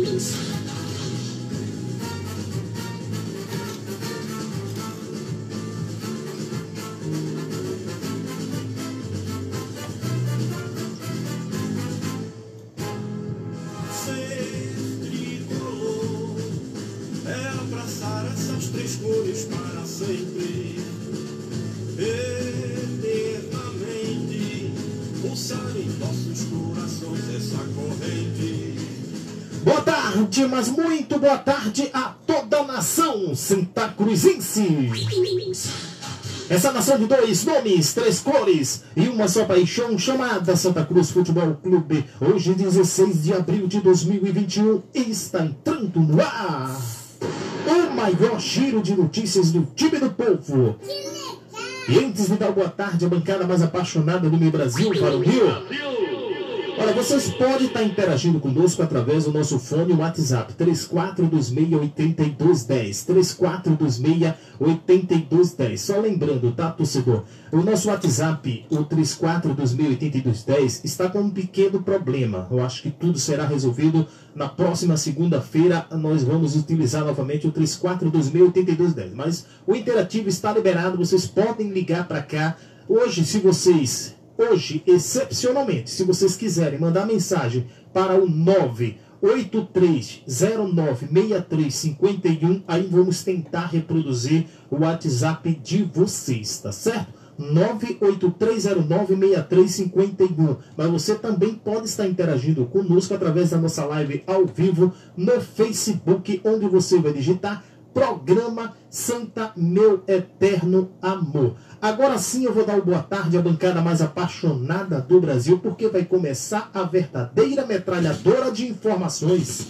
Ser tarde, mas muito boa tarde a toda a nação Santa Cruzense. Essa nação de dois nomes, três cores e uma só paixão, chamada Santa Cruz Futebol Clube, hoje 16 de abril de 2021, está entrando no ar o maior giro de notícias do time do povo. E antes de dar boa tarde à bancada mais apaixonada do meu Brasil para o Rio, Olha, vocês podem estar interagindo conosco através do nosso fone WhatsApp 3426-8210. 3426-8210. Só lembrando, tá, torcedor? O nosso WhatsApp, o 3426-8210, está com um pequeno problema. Eu acho que tudo será resolvido na próxima segunda-feira. Nós vamos utilizar novamente o 3426-8210. Mas o interativo está liberado, vocês podem ligar para cá. Hoje, se vocês Hoje, excepcionalmente, se vocês quiserem mandar mensagem para o 983096351, aí vamos tentar reproduzir o WhatsApp de vocês, tá certo? 983096351. Mas você também pode estar interagindo conosco através da nossa live ao vivo no Facebook, onde você vai digitar programa Santa Meu Eterno Amor. Agora sim eu vou dar uma boa tarde à bancada mais apaixonada do Brasil, porque vai começar a verdadeira metralhadora de informações.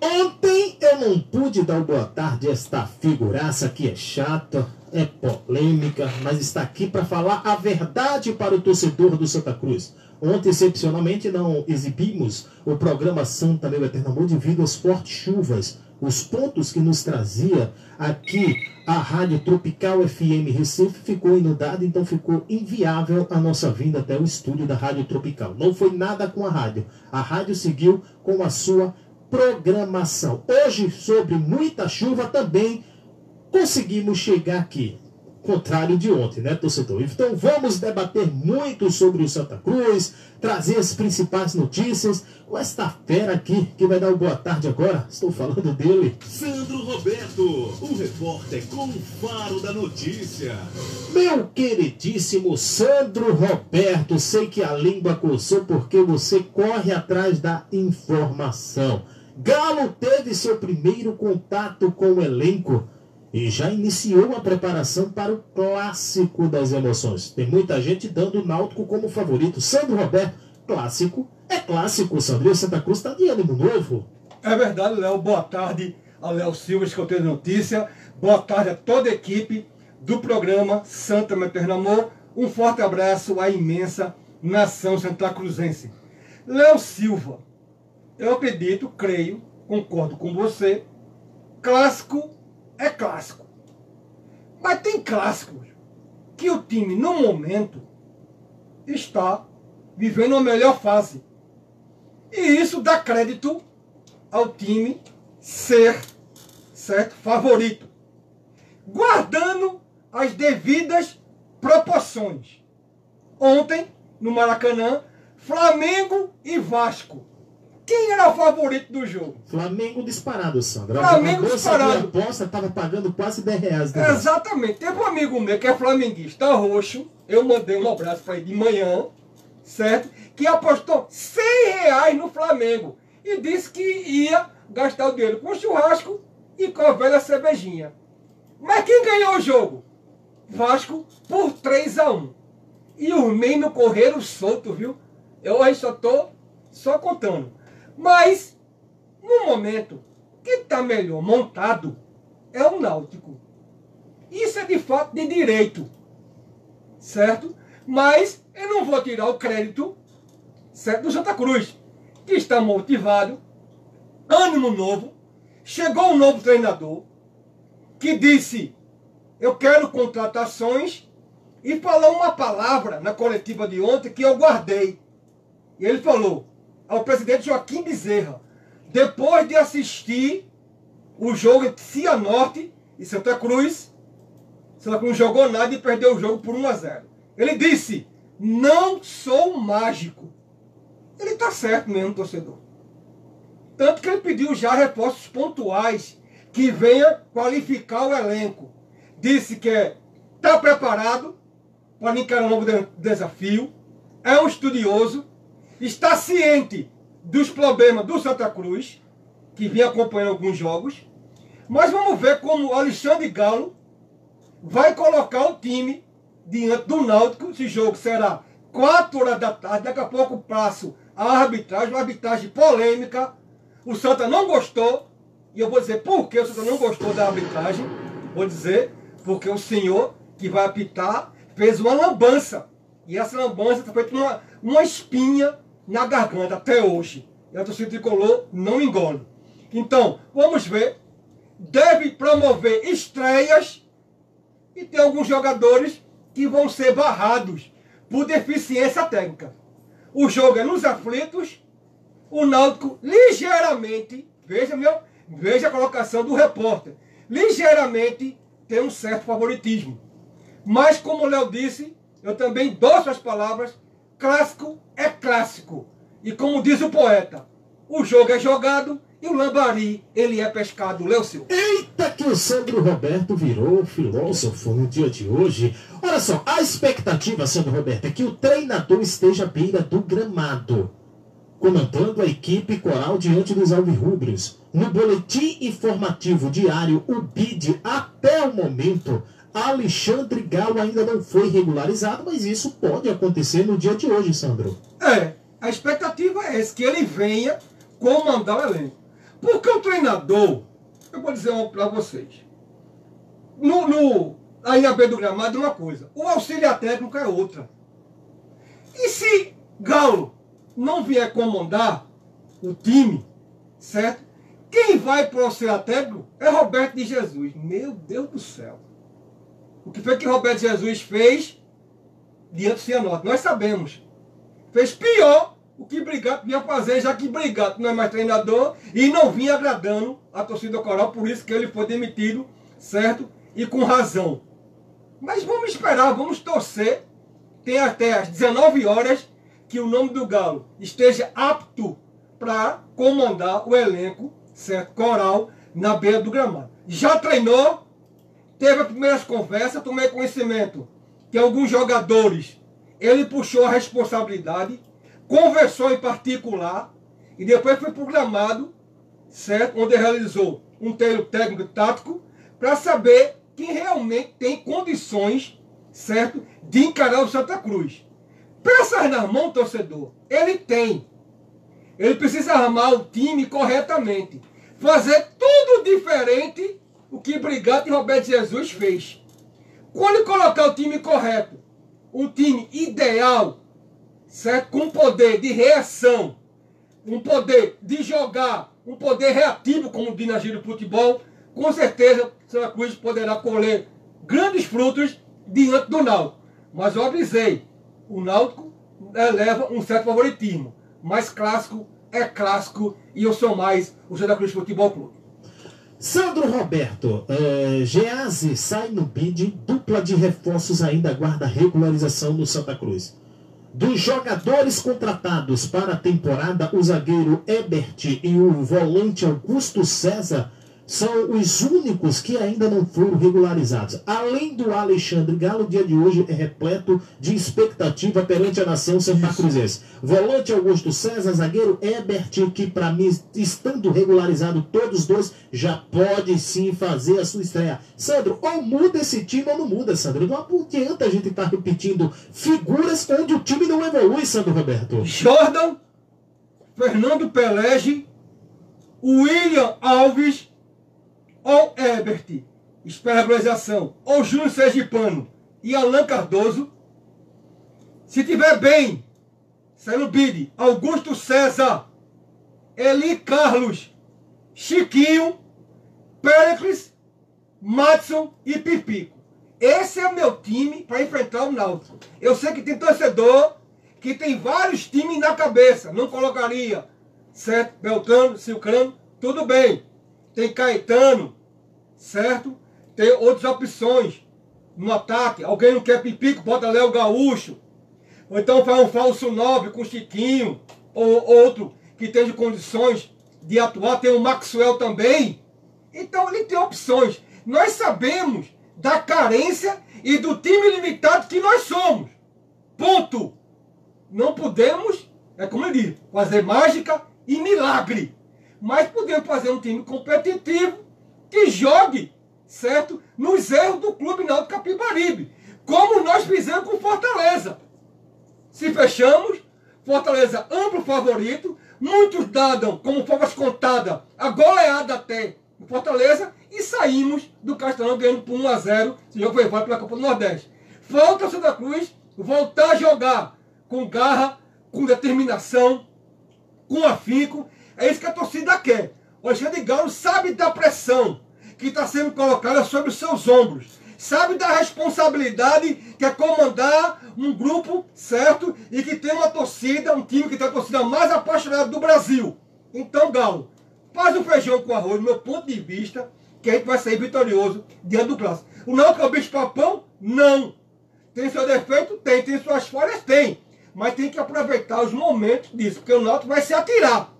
Ontem eu não pude dar uma boa tarde a esta figuraça que é chata, é polêmica, mas está aqui para falar a verdade para o torcedor do Santa Cruz. Ontem, excepcionalmente, não exibimos o programa Santa Meu Eterno Amor devido às fortes chuvas. Os pontos que nos trazia aqui a Rádio Tropical FM Recife ficou inundada, então ficou inviável a nossa vinda até o estúdio da Rádio Tropical. Não foi nada com a rádio. A rádio seguiu com a sua programação. Hoje, sobre muita chuva, também conseguimos chegar aqui contrário de ontem, né, torcedor? Então vamos debater muito sobre o Santa Cruz, trazer as principais notícias com esta fera aqui que vai dar uma boa tarde agora. Estou falando dele. Sandro Roberto, o repórter com o faro da notícia. Meu queridíssimo Sandro Roberto, sei que a língua coçou porque você corre atrás da informação. Galo teve seu primeiro contato com o elenco e já iniciou a preparação para o clássico das emoções. Tem muita gente dando o Náutico como favorito. Sandro Roberto, clássico é clássico, Sandro. Santa Cruz está de ânimo novo. É verdade, Léo. Boa tarde ao Léo Silva, de notícia. Boa tarde a toda a equipe do programa Santa Materno Amor. Um forte abraço à imensa nação santa cruzense. Léo Silva, eu acredito, creio, concordo com você, clássico é clássico. Mas tem clássicos que o time, no momento, está vivendo a melhor fase. E isso dá crédito ao time ser, certo, favorito. Guardando as devidas proporções. Ontem, no Maracanã, Flamengo e Vasco quem era o favorito do jogo? Flamengo disparado, Sandro. Flamengo a disparado. De aposta estava pagando quase 10 reais. né? Exatamente. Teve um amigo meu que é flamenguista roxo. Eu mandei um abraço para ele de manhã, certo? Que apostou 100 reais no Flamengo. E disse que ia gastar o dinheiro com churrasco e com a velha cervejinha. Mas quem ganhou o jogo? Vasco por 3 a 1 E os meninos correram solto, viu? Eu aí só tô só contando. Mas, no momento, quem está melhor montado é o Náutico. Isso é de fato de direito. Certo? Mas eu não vou tirar o crédito certo, do Santa Cruz, que está motivado, ânimo novo, chegou um novo treinador que disse: Eu quero contratações e falou uma palavra na coletiva de ontem que eu guardei. E ele falou: ao presidente Joaquim Bezerra, depois de assistir o jogo entre Cianorte e Santa Cruz. Santa não jogou nada e perdeu o jogo por 1 a 0. Ele disse: Não sou mágico. Ele está certo mesmo, torcedor. Tanto que ele pediu já reforços pontuais que venha qualificar o elenco. Disse que está preparado para encarar um novo desafio, é um estudioso, está ciente dos problemas do Santa Cruz, que vinha acompanhando alguns jogos, mas vamos ver como o Alexandre Galo vai colocar o time diante do Náutico. Esse jogo será 4 horas da tarde, daqui a pouco passo a arbitragem, uma arbitragem polêmica. O Santa não gostou, e eu vou dizer por que o Santa não gostou da arbitragem. Vou dizer, porque o senhor que vai apitar fez uma lambança. E essa lambança está feita uma, uma espinha na garganta até hoje. E a torcida tricolor não engole. Então, vamos ver. Deve promover estreias e tem alguns jogadores que vão ser barrados por deficiência técnica. O jogo é nos aflitos, o Náutico ligeiramente, veja meu, veja a colocação do repórter, ligeiramente tem um certo favoritismo. Mas, como o Léo disse, eu também dou as palavras, clássico é clássico. E como diz o poeta, o jogo é jogado e o lambari, ele é pescado. Léo Silva. Eita, que o Sandro Roberto virou filósofo no dia de hoje. Olha só, a expectativa, Sandro Roberto, é que o treinador esteja à beira do gramado, comandando a equipe coral diante dos alvirrubros. No boletim informativo diário, o BID, até o momento, Alexandre Galo ainda não foi regularizado, mas isso pode acontecer no dia de hoje, Sandro. É, a expectativa é essa, que ele venha comandar o elenco. Porque o treinador, eu vou dizer para vocês, no, no, aí na beira do gramado é uma coisa, o auxiliar técnico é outra. E se Galo não vier comandar o time, certo? Quem vai para o auxiliar técnico é Roberto de Jesus. Meu Deus do céu. O que foi que Roberto Jesus fez diante do Cianorte? Nós sabemos. Fez pior o que Brigato vinha fazer, já que Brigato não é mais treinador e não vinha agradando a torcida coral, por isso que ele foi demitido, certo? E com razão. Mas vamos esperar, vamos torcer. Tem até às 19 horas que o nome do Galo esteja apto para comandar o elenco, certo? Coral, na beira do gramado. Já treinou, teve as primeiras conversas, tomei conhecimento que alguns jogadores ele puxou a responsabilidade, conversou em particular e depois foi programado, certo? Onde realizou um treino técnico tático para saber quem realmente tem condições, certo? De encarar o Santa Cruz. Peças na mão, torcedor, ele tem. Ele precisa armar o time corretamente. Fazer tudo diferente o que Brigado e Roberto Jesus fez. Quando colocar o time correto, um time ideal, certo? com poder de reação, um poder de jogar, um poder reativo, como diz na do futebol, com certeza Santa Cruz poderá colher grandes frutos diante do Náutico. Mas eu avisei, o Náutico leva um certo favoritismo. Mas clássico é clássico e eu sou mais o Santa Cruz Futebol Clube. Sandro Roberto, é, Gease sai no bid, dupla de reforços ainda aguarda regularização no Santa Cruz. Dos jogadores contratados para a temporada, o zagueiro Ebert e o volante Augusto César são os únicos que ainda não foram regularizados. Além do Alexandre Galo, o dia de hoje é repleto de expectativa perante a nação Santa Cruzense. Volante Augusto César, zagueiro Ebert, que para mim, estando regularizado todos dois, já pode sim fazer a sua estreia. Sandro, ou muda esse time ou não muda, Sandro. Não adianta a gente estar tá repetindo figuras onde o time não evolui, Sandro Roberto. Jordan, Fernando Pelege, William Alves ou Herbert, espera regularização, ou Júnior Sergipano e Alain Cardoso, se tiver bem, saindo bid, Augusto César, Eli Carlos, Chiquinho, Pericles, Matson e Pipico. Esse é o meu time para enfrentar o Náutico. Eu sei que tem torcedor que tem vários times na cabeça, não colocaria, certo? Beltrano, Silcrano, tudo bem. Tem Caetano, certo? Tem outras opções no ataque. Alguém não quer Pipico, bota Léo Gaúcho. Ou então faz um falso 9 com Chiquinho, ou outro que tenha condições de atuar. Tem o Maxwell também. Então ele tem opções. Nós sabemos da carência e do time limitado que nós somos. Ponto. Não podemos, é como eu digo, fazer mágica e milagre. Mas podemos fazer um time competitivo que jogue, certo? Nos erros do Clube Náutico Capibaribe. Como nós fizemos com Fortaleza. Se fechamos, Fortaleza amplo favorito, muitos dadam como formas contadas a goleada até o Fortaleza e saímos do Castelão ganhando por 1 a 0 Esse jogo foi válido pela Copa do Nordeste. Falta o Santa Cruz voltar a jogar com garra, com determinação, com afinco. É isso que a torcida quer. O Alexandre Galo sabe da pressão que está sendo colocada sobre os seus ombros. Sabe da responsabilidade que é comandar um grupo certo e que tem uma torcida, um time que tem a torcida mais apaixonada do Brasil. Então, Galo, faz o feijão com arroz, do meu ponto de vista, que a gente vai sair vitorioso diante do clássico. O Náutico é o bicho papão? Não. Tem seu defeito? Tem. Tem suas falhas? Tem. Mas tem que aproveitar os momentos disso, porque o Náutico vai se atirar.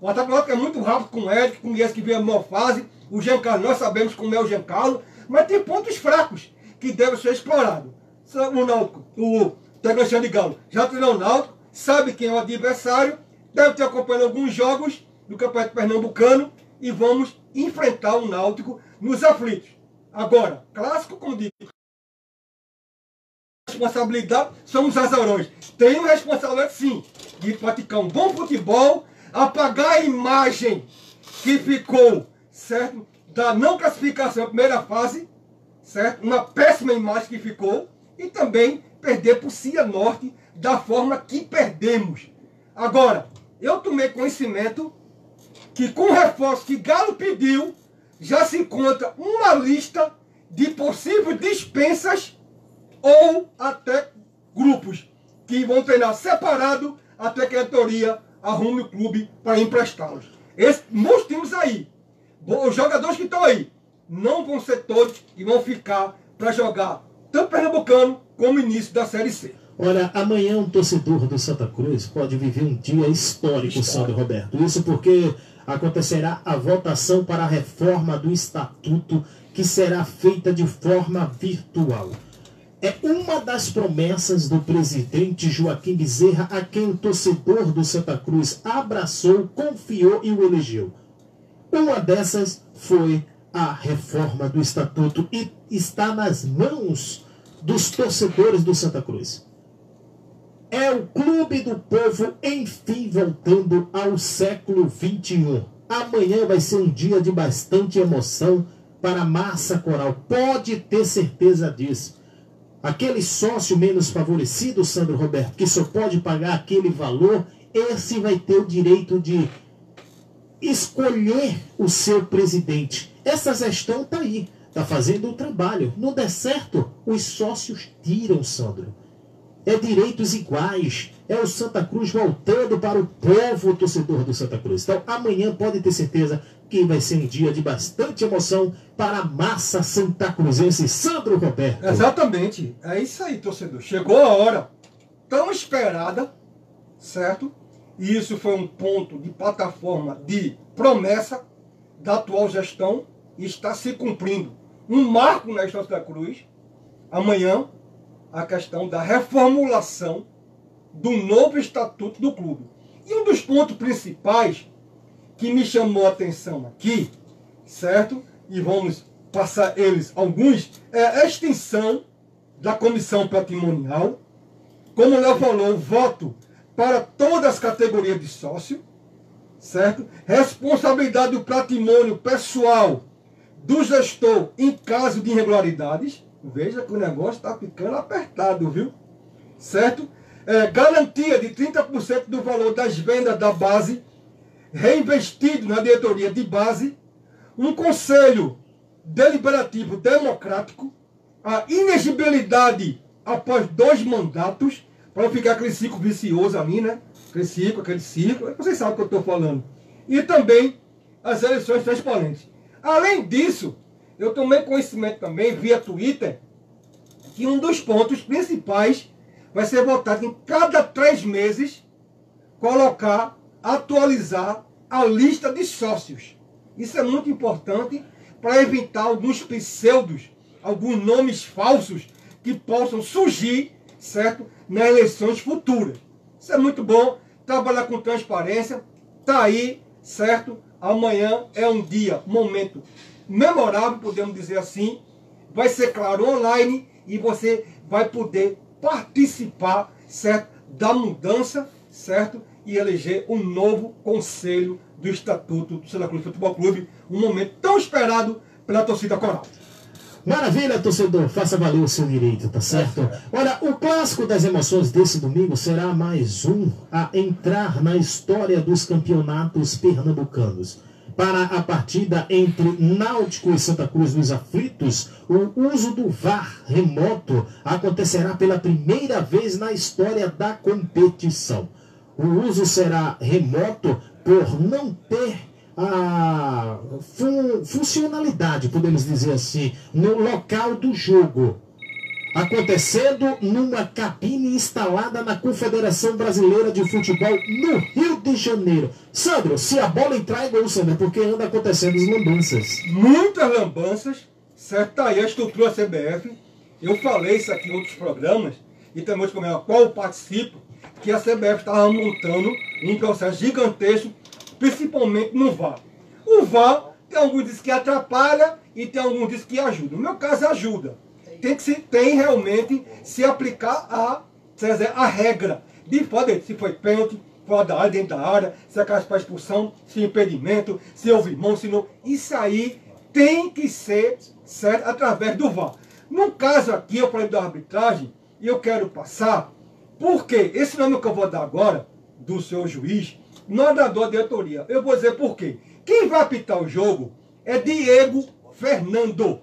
O Náutico é muito rápido com o Eric, com esse que vem a maior fase. O Giancarlo, nós sabemos como é o Giancarlo, mas tem pontos fracos que devem ser explorados. O Náutico, o Teglechão de Galo, já treinou o Náutico, sabe quem é o adversário, deve ter acompanhado alguns jogos do Campeonato Pernambucano e vamos enfrentar o Náutico nos aflitos. Agora, clássico, como digo, responsabilidade são os azarões. Tenho responsabilidade sim de praticar um bom futebol, apagar a imagem que ficou, certo? Da não classificação primeira fase, certo? Uma péssima imagem que ficou e também perder por Cia Norte da forma que perdemos. Agora, eu tomei conhecimento que com o reforço que Galo pediu, já se encontra uma lista de possíveis dispensas ou até grupos que vão treinar separado até que a diretoria arrume o clube para emprestá-los. Mostramos aí. Os jogadores que estão aí não vão ser todos que vão ficar para jogar tanto Pernambucano como início da Série C. Olha, amanhã um torcedor do Santa Cruz pode viver um dia histórico, História. Sandro Roberto. Isso porque acontecerá a votação para a reforma do estatuto que será feita de forma virtual. É uma das promessas do presidente Joaquim Bezerra, a quem o torcedor do Santa Cruz abraçou, confiou e o elegeu. Uma dessas foi a reforma do estatuto e está nas mãos dos torcedores do Santa Cruz. É o clube do povo, enfim, voltando ao século XXI. Amanhã vai ser um dia de bastante emoção para a massa coral. Pode ter certeza disso. Aquele sócio menos favorecido, Sandro Roberto, que só pode pagar aquele valor, esse vai ter o direito de escolher o seu presidente. Essa gestão está aí, está fazendo o trabalho. Não der certo, os sócios tiram, Sandro é direitos iguais. É o Santa Cruz voltando para o povo torcedor do Santa Cruz. Então, amanhã pode ter certeza que vai ser um dia de bastante emoção para a massa santa cruzense. Sandro Roberto. Exatamente. É isso aí, torcedor. Chegou a hora tão esperada, certo? E isso foi um ponto de plataforma de promessa da atual gestão e está se cumprindo. Um marco na história da Cruz. Amanhã, a questão da reformulação do novo estatuto do clube. E um dos pontos principais que me chamou a atenção aqui, certo? E vamos passar eles alguns, é a extinção da comissão patrimonial. Como o Léo falou, voto para todas as categorias de sócio, certo? Responsabilidade do patrimônio pessoal do gestor em caso de irregularidades Veja que o negócio está ficando apertado, viu? Certo? É, garantia de 30% do valor das vendas da base, reinvestido na diretoria de base, um conselho deliberativo democrático, a inegibilidade após dois mandatos, para não ficar aquele ciclo vicioso ali, né? Aquele ciclo, aquele ciclo, vocês sabem o que eu estou falando. E também as eleições transparentes. Além disso, eu tomei conhecimento também, via Twitter, que um dos pontos principais vai ser votado em cada três meses colocar, atualizar a lista de sócios. Isso é muito importante para evitar alguns pseudos, alguns nomes falsos que possam surgir, certo, nas eleições futuras. Isso é muito bom, trabalhar com transparência, tá aí, certo? Amanhã é um dia, momento memorável, podemos dizer assim. Vai ser claro online e você vai poder participar, certo, da mudança, certo, e eleger um novo conselho do Estatuto do Santa Cruz Futebol Clube, um momento tão esperado pela torcida coral. Maravilha, torcedor, faça valer o seu direito, tá certo? Olha, o clássico das emoções desse domingo será mais um a entrar na história dos campeonatos pernambucanos. Para a partida entre Náutico e Santa Cruz dos Aflitos, o uso do VAR remoto acontecerá pela primeira vez na história da competição. O uso será remoto por não ter a fun funcionalidade, podemos dizer assim, no local do jogo. Acontecendo numa cabine instalada na Confederação Brasileira de Futebol no Rio de Janeiro. Sandro, se a bola entrar é gol, Sandro, porque anda acontecendo as lambanças. Muitas lambanças, certo? Aí a estrutura CBF. Eu falei isso aqui em outros programas, e também outros programas, qual eu participo, que a CBF estava montando um processo gigantesco principalmente no VAR. O VAR tem alguns que atrapalha e tem alguns que ajuda. No meu caso ajuda. Tem que se tem realmente se aplicar a, dizer, a regra de poder, se foi pênalti, fora da área, dentro da área, se é caso para expulsão, se impedimento, se houve mão, se não. Isso aí tem que ser certo através do VAR. No caso aqui, eu falei da arbitragem, e eu quero passar, porque esse nome que eu vou dar agora, do seu juiz, nadador de diretoria. Eu vou dizer por quê. Quem vai apitar o jogo é Diego Fernando.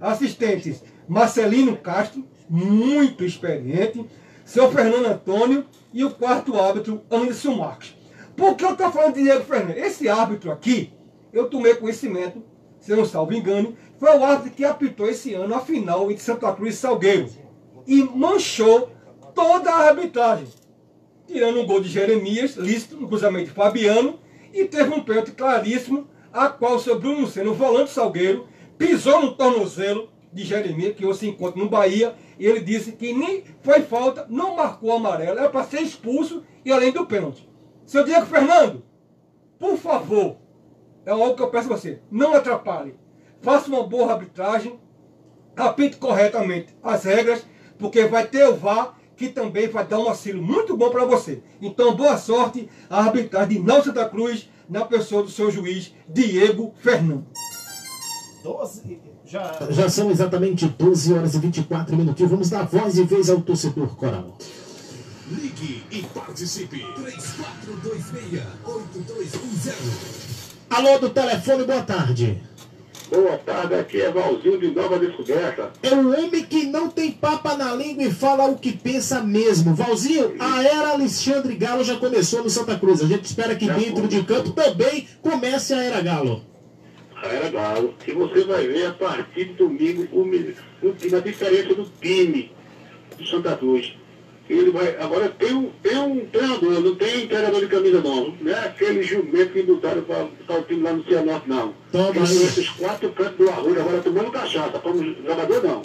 Assistentes Marcelino Castro, muito experiente, seu Fernando Antônio e o quarto árbitro Anderson Marques. Por que eu estou falando de Diego Fernando? Esse árbitro aqui, eu tomei conhecimento, se não salvo engano, foi o árbitro que apitou esse ano a final entre Santa Cruz e Salgueiro. E manchou toda a arbitragem tirando um gol de Jeremias, lícito, no cruzamento de Fabiano, e teve um pênalti claríssimo, a qual o seu Bruno Senna, o volante salgueiro, pisou no tornozelo de Jeremias, que hoje se encontra no Bahia, e ele disse que nem foi falta, não marcou amarelo, era para ser expulso e além do pênalti. Seu Diego Fernando, por favor, é algo que eu peço a você, não atrapalhe. Faça uma boa arbitragem, apite corretamente as regras, porque vai ter o VAR que também vai dar um auxílio muito bom para você. Então, boa sorte à arbitragem de Nau Santa Cruz, na pessoa do seu juiz, Diego Fernando. 12, já... já são exatamente 12 horas e 24 minutos. Vamos dar voz e vez ao torcedor coral. Ligue e participe. 3426-8210. Alô do telefone, boa tarde. Boa tarde, aqui é Valzinho de Nova Descoberta. É um homem que não tem papa na língua e fala o que pensa mesmo. Valzinho, a era Alexandre Galo já começou no Santa Cruz. A gente espera que já dentro foi. de campo também comece a era Galo. A era Galo. E você vai ver a partir de domingo o, o, a diferença do time do Santa Cruz ele vai. Agora tem um, tem um treinador, não tem treinador de camisa não. Não é aquele jumento que botaram para o time lá no Cianorte, não. Toma esses quatro cantos do arroz agora tomando cachaça, para jogador não.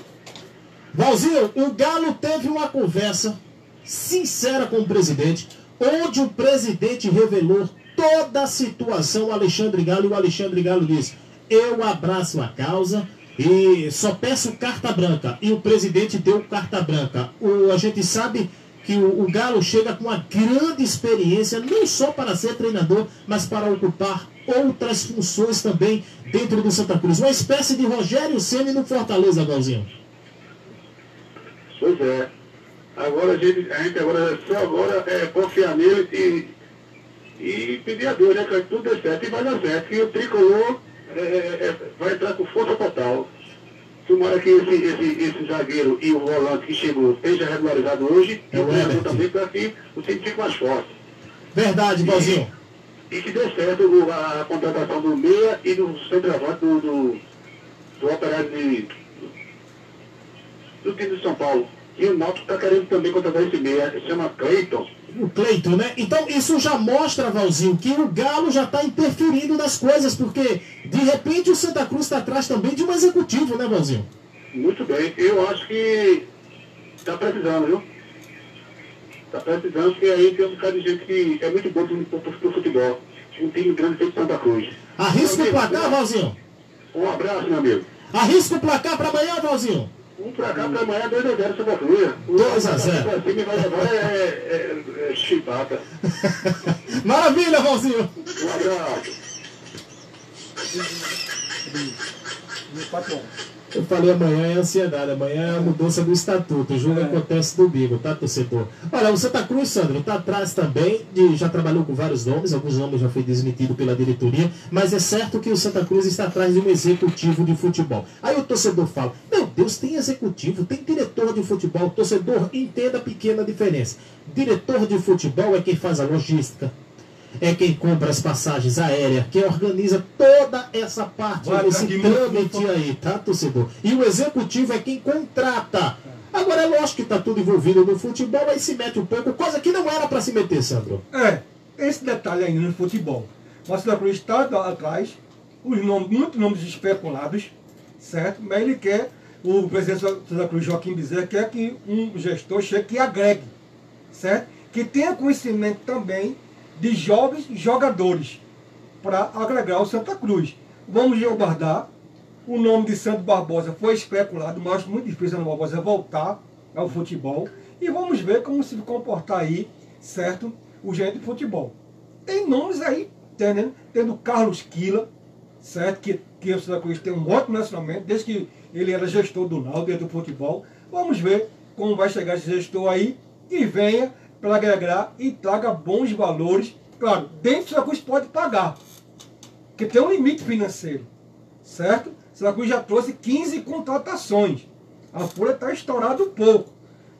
Valzinho, o Galo teve uma conversa sincera com o presidente, onde o presidente revelou toda a situação ao Alexandre Galo e o Alexandre Galo disse: Eu abraço a causa, e só peço carta branca. E o presidente deu carta branca. O, a gente sabe que o, o, Galo chega com uma grande experiência, não só para ser treinador, mas para ocupar outras funções também dentro do Santa Cruz. Uma espécie de Rogério Ceni no Fortaleza, Galzinho. Pois é. Agora a gente, a gente agora, só agora é confiar nele e, e pedir a Deus, né? Que tudo dê certo e vai dar certo. Que o tricolor é, é, é, vai entrar com força total. Tomara que esse, esse, esse zagueiro e o volante que chegou esteja regularizado hoje É e o treinador também para que o time fique mais forte. Verdade, Valzinho. E que dê certo a, a contratação do meia e do centroavante do, do, do operário de, do time de São Paulo. E o Náutico está querendo também contratar esse meia, se chama Cleiton. O Cleiton, né? Então isso já mostra, Valzinho, que o Galo já está interferindo nas coisas, porque de repente o Santa Cruz está atrás também de um executivo, né, Valzinho? Muito bem, eu acho que está precisando, viu? Está precisando, porque aí tem um bocado de gente que é muito bom para o futebol. Um time grande feito Santa Cruz. Arrisca o placar, Valzinho. Um abraço, meu amigo. Arrisca o placar para amanhã, Valzinho. Um pra cá, pra amanhã, 2x0 Santa Cruz. 2 a 0. Pra cima vai levar é, é, é chibata. Maravilha, Valzinho. Um abraço. Patrão. Eu falei amanhã é ansiedade, amanhã é a mudança do estatuto, o jogo É. acontece domingo, tá, torcedor? Olha, o Santa Cruz, Sandro, tá atrás também, de, já trabalhou com vários nomes, alguns nomes já foi desmentido pela diretoria, mas é certo que o Santa Cruz está atrás de um executivo de futebol. Aí o torcedor fala, meu Deus, tem executivo, tem diretor de futebol, torcedor, entenda a pequena diferença. Diretor de futebol é quem faz a logística, é quem compra as passagens aéreas, quem organiza toda essa parte Vai desse trâmite aí, tá, torcedor? E o executivo é quem contrata. Agora é lógico que está tudo envolvido no futebol, aí se mete um pouco, coisa que não era para se meter, Sandro. É, esse detalhe ainda no futebol. O Santa Cruz está atrás, os nomes, muitos nomes especulados, certo? Mas ele quer, o presidente Santa Cruz, Joaquim Bezerra, quer que um gestor chegue que agregue, certo? Que tenha conhecimento também de jovens jogadores para agregar o Santa Cruz. Vamos aguardar. O nome de Santo Barbosa foi especulado, mas acho muito difícil Santo Barbosa voltar ao futebol. E vamos ver como se comportar aí, certo? O gerente de futebol. Tem nomes aí, tendo, tendo Carlos Quila, certo? Que, que o Santa Cruz tem um ótimo relacionamento, desde que ele era gestor do Náutico do futebol. Vamos ver como vai chegar esse gestor aí e venha para agregar e traga bons valores. Claro, dentro do Cruz pode pagar, porque tem um limite financeiro, certo? Cruz já trouxe 15 contratações. A folha está estourada um pouco.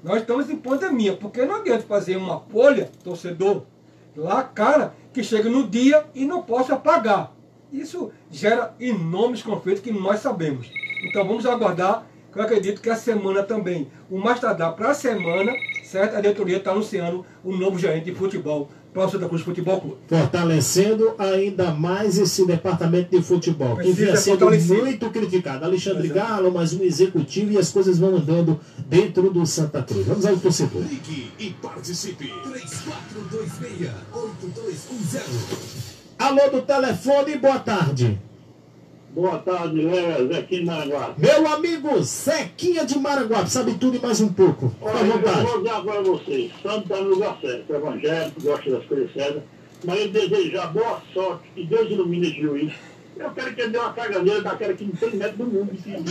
Nós estamos em pandemia, porque não adianta fazer uma folha, torcedor, lá cara, que chega no dia e não possa pagar. Isso gera enormes conflitos que nós sabemos. Então vamos aguardar, eu acredito que a semana também, o mais tardar para a semana, certo? A diretoria está anunciando o novo gerente de futebol para o Santa Cruz Futebol Clube. Fortalecendo ainda mais esse departamento de futebol, que vinha sendo muito criticado. Alexandre Exato. Galo, mais um executivo e as coisas vão andando dentro do Santa Cruz. Vamos ao torcedor. Ligue e participe. 3426-8210. Alô do telefone, boa tarde. Boa tarde, Léo, Zequinha de Maranguá. Meu amigo Zequinha de Maranguape, sabe tudo e mais um pouco. Fica à Olha, eu vontade. vou dizer agora a vocês, Santo está no lugar certo, evangélico, gosta das coisas certas, mas eu desejar boa sorte, que Deus ilumine esse juiz. Eu quero que ele dê uma caganeira daquela que não tem medo do mundo, de tudo.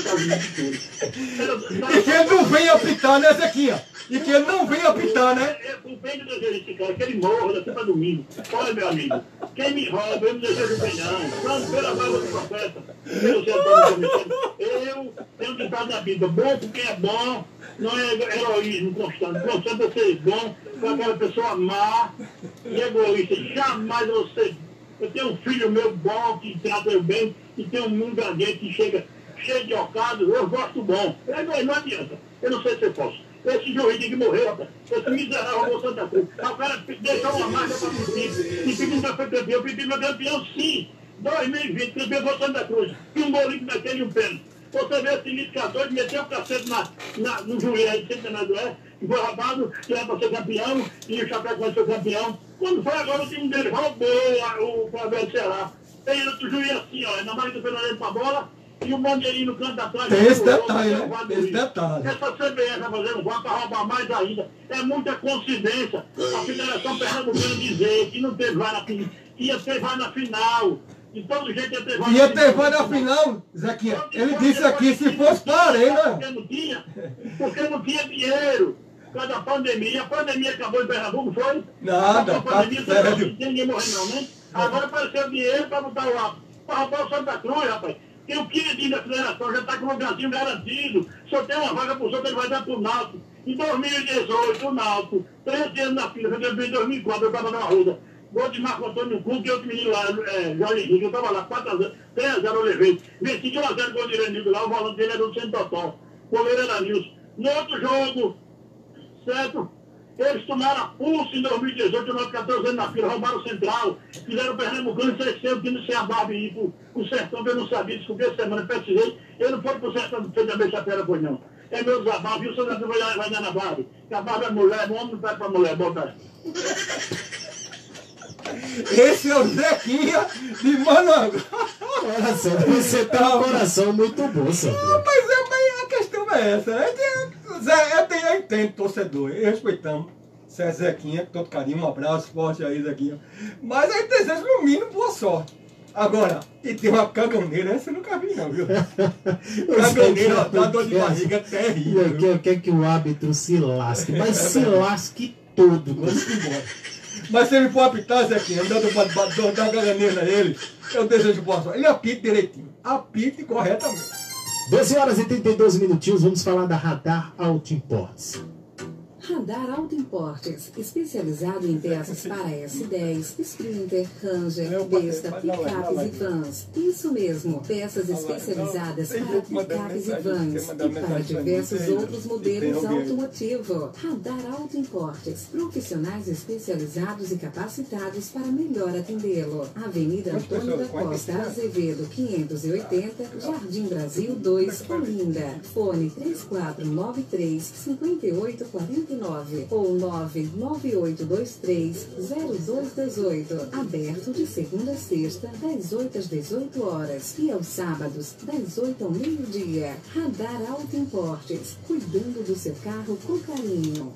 E que ele não venha apitar, né, Zequinha? E que ele não venha apitar, né? É, o bem do desejo desse cara, que ele morra daqui para domingo. Olha, meu amigo, quem me rouba, eu não desejo bem não. Não, pela voz do profeta, dono Eu tenho ditado na Bíblia, bom porque é bom, não é heroísmo constante. Constante é ser bom, com aquela pessoa má e egoísta. Jamais eu ser. Eu tenho um filho meu bom, que trata bem, e tenho um mundo grande que chega cheio de ocado, eu gosto bom. Eu, não, não adianta, eu não sei se eu posso. Esse juiz tem que morrer, rapaz. Esse miserável roubou Santa Cruz. O cara deixou uma marca para o Pipi. Pipi nunca foi campeão. Pipi não é campeão, sim. 2020, campeão foi Santa Cruz. E um bolinho daquele e um pênalti. Você vê esse indicador de meter o cacete na, na, no juiz aí, centenário é, que foi roubado, que era para ser campeão, e o Chapéu vai ser campeão. Quando foi agora o time dele roubou o Flamengo Ceará. Tem outro juiz assim, ó, na marca do Fernando para a bola, e o bandeirinho no canto atrás. Tem esse detalhe, né? do Esse detalhe. Essa CBF fazer um VAR para roubar mais ainda. É muita coincidência a Federação Pernambucana dizer que não teve VAR na final, ia ter VAR na final. De todo jeito ia ter VAR Ia ter vai na final, Zequinha. Ele disse aqui, se fosse para tinha, porque não tinha dinheiro. Por causa da pandemia. A pandemia acabou em Pernambuco, foi? Nada, a pandemia, tá sério. ninguém morrendo não, né? Agora apareceu dinheiro para botar o para roubar o Santa Cruz, rapaz. Tem o quinto da federação, já está com o lugarzinho garantido. Só tem uma vaga para o outro, ele vai dar para o Náutico. Em 2018, o Náutico, 13 anos na fila, em 2004, eu estava na Ruda. Gol de Marco Antônio Cuca e outro menino lá, é, Jorge Henrique, eu estava lá, 4x0, 3x0 eu levei. Venci de 1x0 gol de Irenildo lá, o volante dele era o Centro Totó. O goleiro era Nilson. No outro jogo, certo? Eles tomaram a pulso em 2018, nós 14 anos na fila, roubaram o Central, fizeram o Pernambucano e cresceu, que não se ababe ir pro, pro Sertão, que eu não sabia, descobri essa semana, precisei. Eu não fui pro Sertão, fez a beija-feira, pois não. É meu desabafo, viu? O senhor vai, vai dar na barra. Que a barra é mulher, o homem não pede pra mulher, bota. Esse é o Zequinha de. Olha só, você tem um coração muito bom, Sandro. Mas, é, mas a questão é essa. Zé, eu, tenho, eu entendo torcedor, respeitamos. Zé Zequinha, com todo carinho, um abraço forte aí, Zequinha. Mas aí desejo no mínimo boa sorte. Agora, e tem uma caganeira, essa eu nunca vi não, viu? Caganeira dá dor de barriga E eu terrível. quero, eu quero que o árbitro se lasque, mas se lasque todo. Mas se ele for apitar, Zequinha, dando uma dor da caganeira nele, eu desejo boa sorte. Ele apita direitinho, apite corretamente. 12 horas e 32 minutinhos, vamos falar da Radar Auto Imports. Radar Auto Importes, especializado em peças para S10, Sprinter, Ranger, Eu Besta, picapes e vans. Isso mesmo, peças especializadas para picapes e vans e para diversos outros modelos automotivo. Radar Auto Importes, profissionais especializados e capacitados para melhor atendê-lo. Avenida Antônio da pessoas? Costa Quantas? Azevedo, 580, Jardim Brasil 2, Olinda. Fone 3493 5849 ou 99823 0218. Aberto de segunda a sexta, das 8 às 18 horas e aos sábados, das 8 ao meio-dia. Radar Auto Importes, cuidando do seu carro com carinho.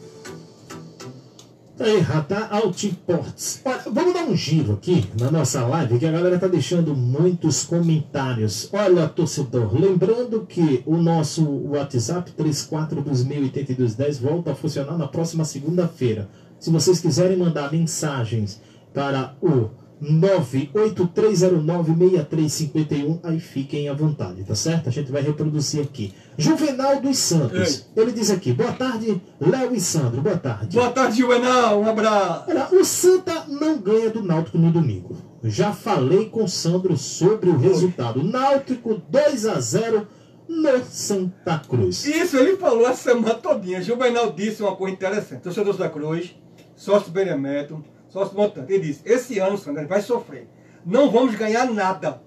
Aí, Radar Auto Imports. Olha, vamos dar um giro aqui na nossa live, que a galera tá deixando muitos comentários. Olha, torcedor, lembrando que o nosso WhatsApp 34208210 volta a funcionar na próxima segunda-feira. Se vocês quiserem mandar mensagens para o 983096351, aí fiquem à vontade, tá certo? A gente vai reproduzir aqui. Juvenal dos Santos, ele diz aqui, boa tarde, Léo e Sandro, boa tarde. Boa tarde, Juvenal, um abraço. Olha, o Santa não ganha do Náutico no domingo. Já falei com o Sandro sobre o resultado. Náutico 2 a 0 no Santa Cruz. Isso ele falou a semana todinha. Juvenal disse uma coisa interessante. Torcedor da Cruz, sócio Benemérito, sócio Montante. Ele disse, esse ano, Sandro, ele vai sofrer. Não vamos ganhar nada.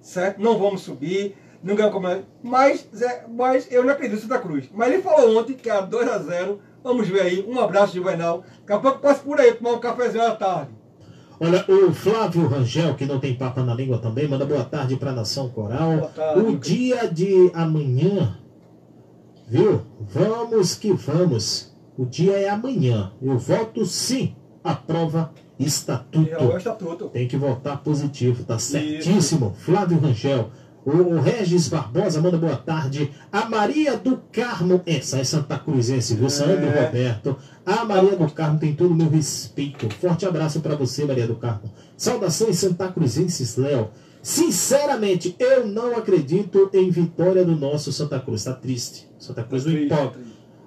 Certo? Não vamos subir. Não ganhamos como é. Mas, Zé, mas eu não acredito no Santa Cruz. Mas ele falou ontem que era 2 a 0 Vamos ver aí. Um abraço, Juvenal. Daqui a pouco passo por aí, tomar um cafezinho à tarde. Olha, o Flávio Rangel, que não tem papa na língua também, manda boa tarde para a Nação Coral. Tarde, o dia de amanhã, viu? Vamos que vamos. O dia é amanhã. Eu voto sim. Aprova estatuto. E está tudo. Tem que votar positivo, tá certíssimo. Flávio Rangel. O Regis Barbosa manda boa tarde. A Maria do Carmo, essa é Santa Cruzense, viu? Sandro É. Roberto. A Maria do Carmo tem todo o meu respeito. Forte abraço para você, Maria do Carmo. Saudações Santa Cruzenses, Léo. Sinceramente, eu não acredito em vitória do nosso Santa Cruz. Tá triste. Santa Cruz não importa.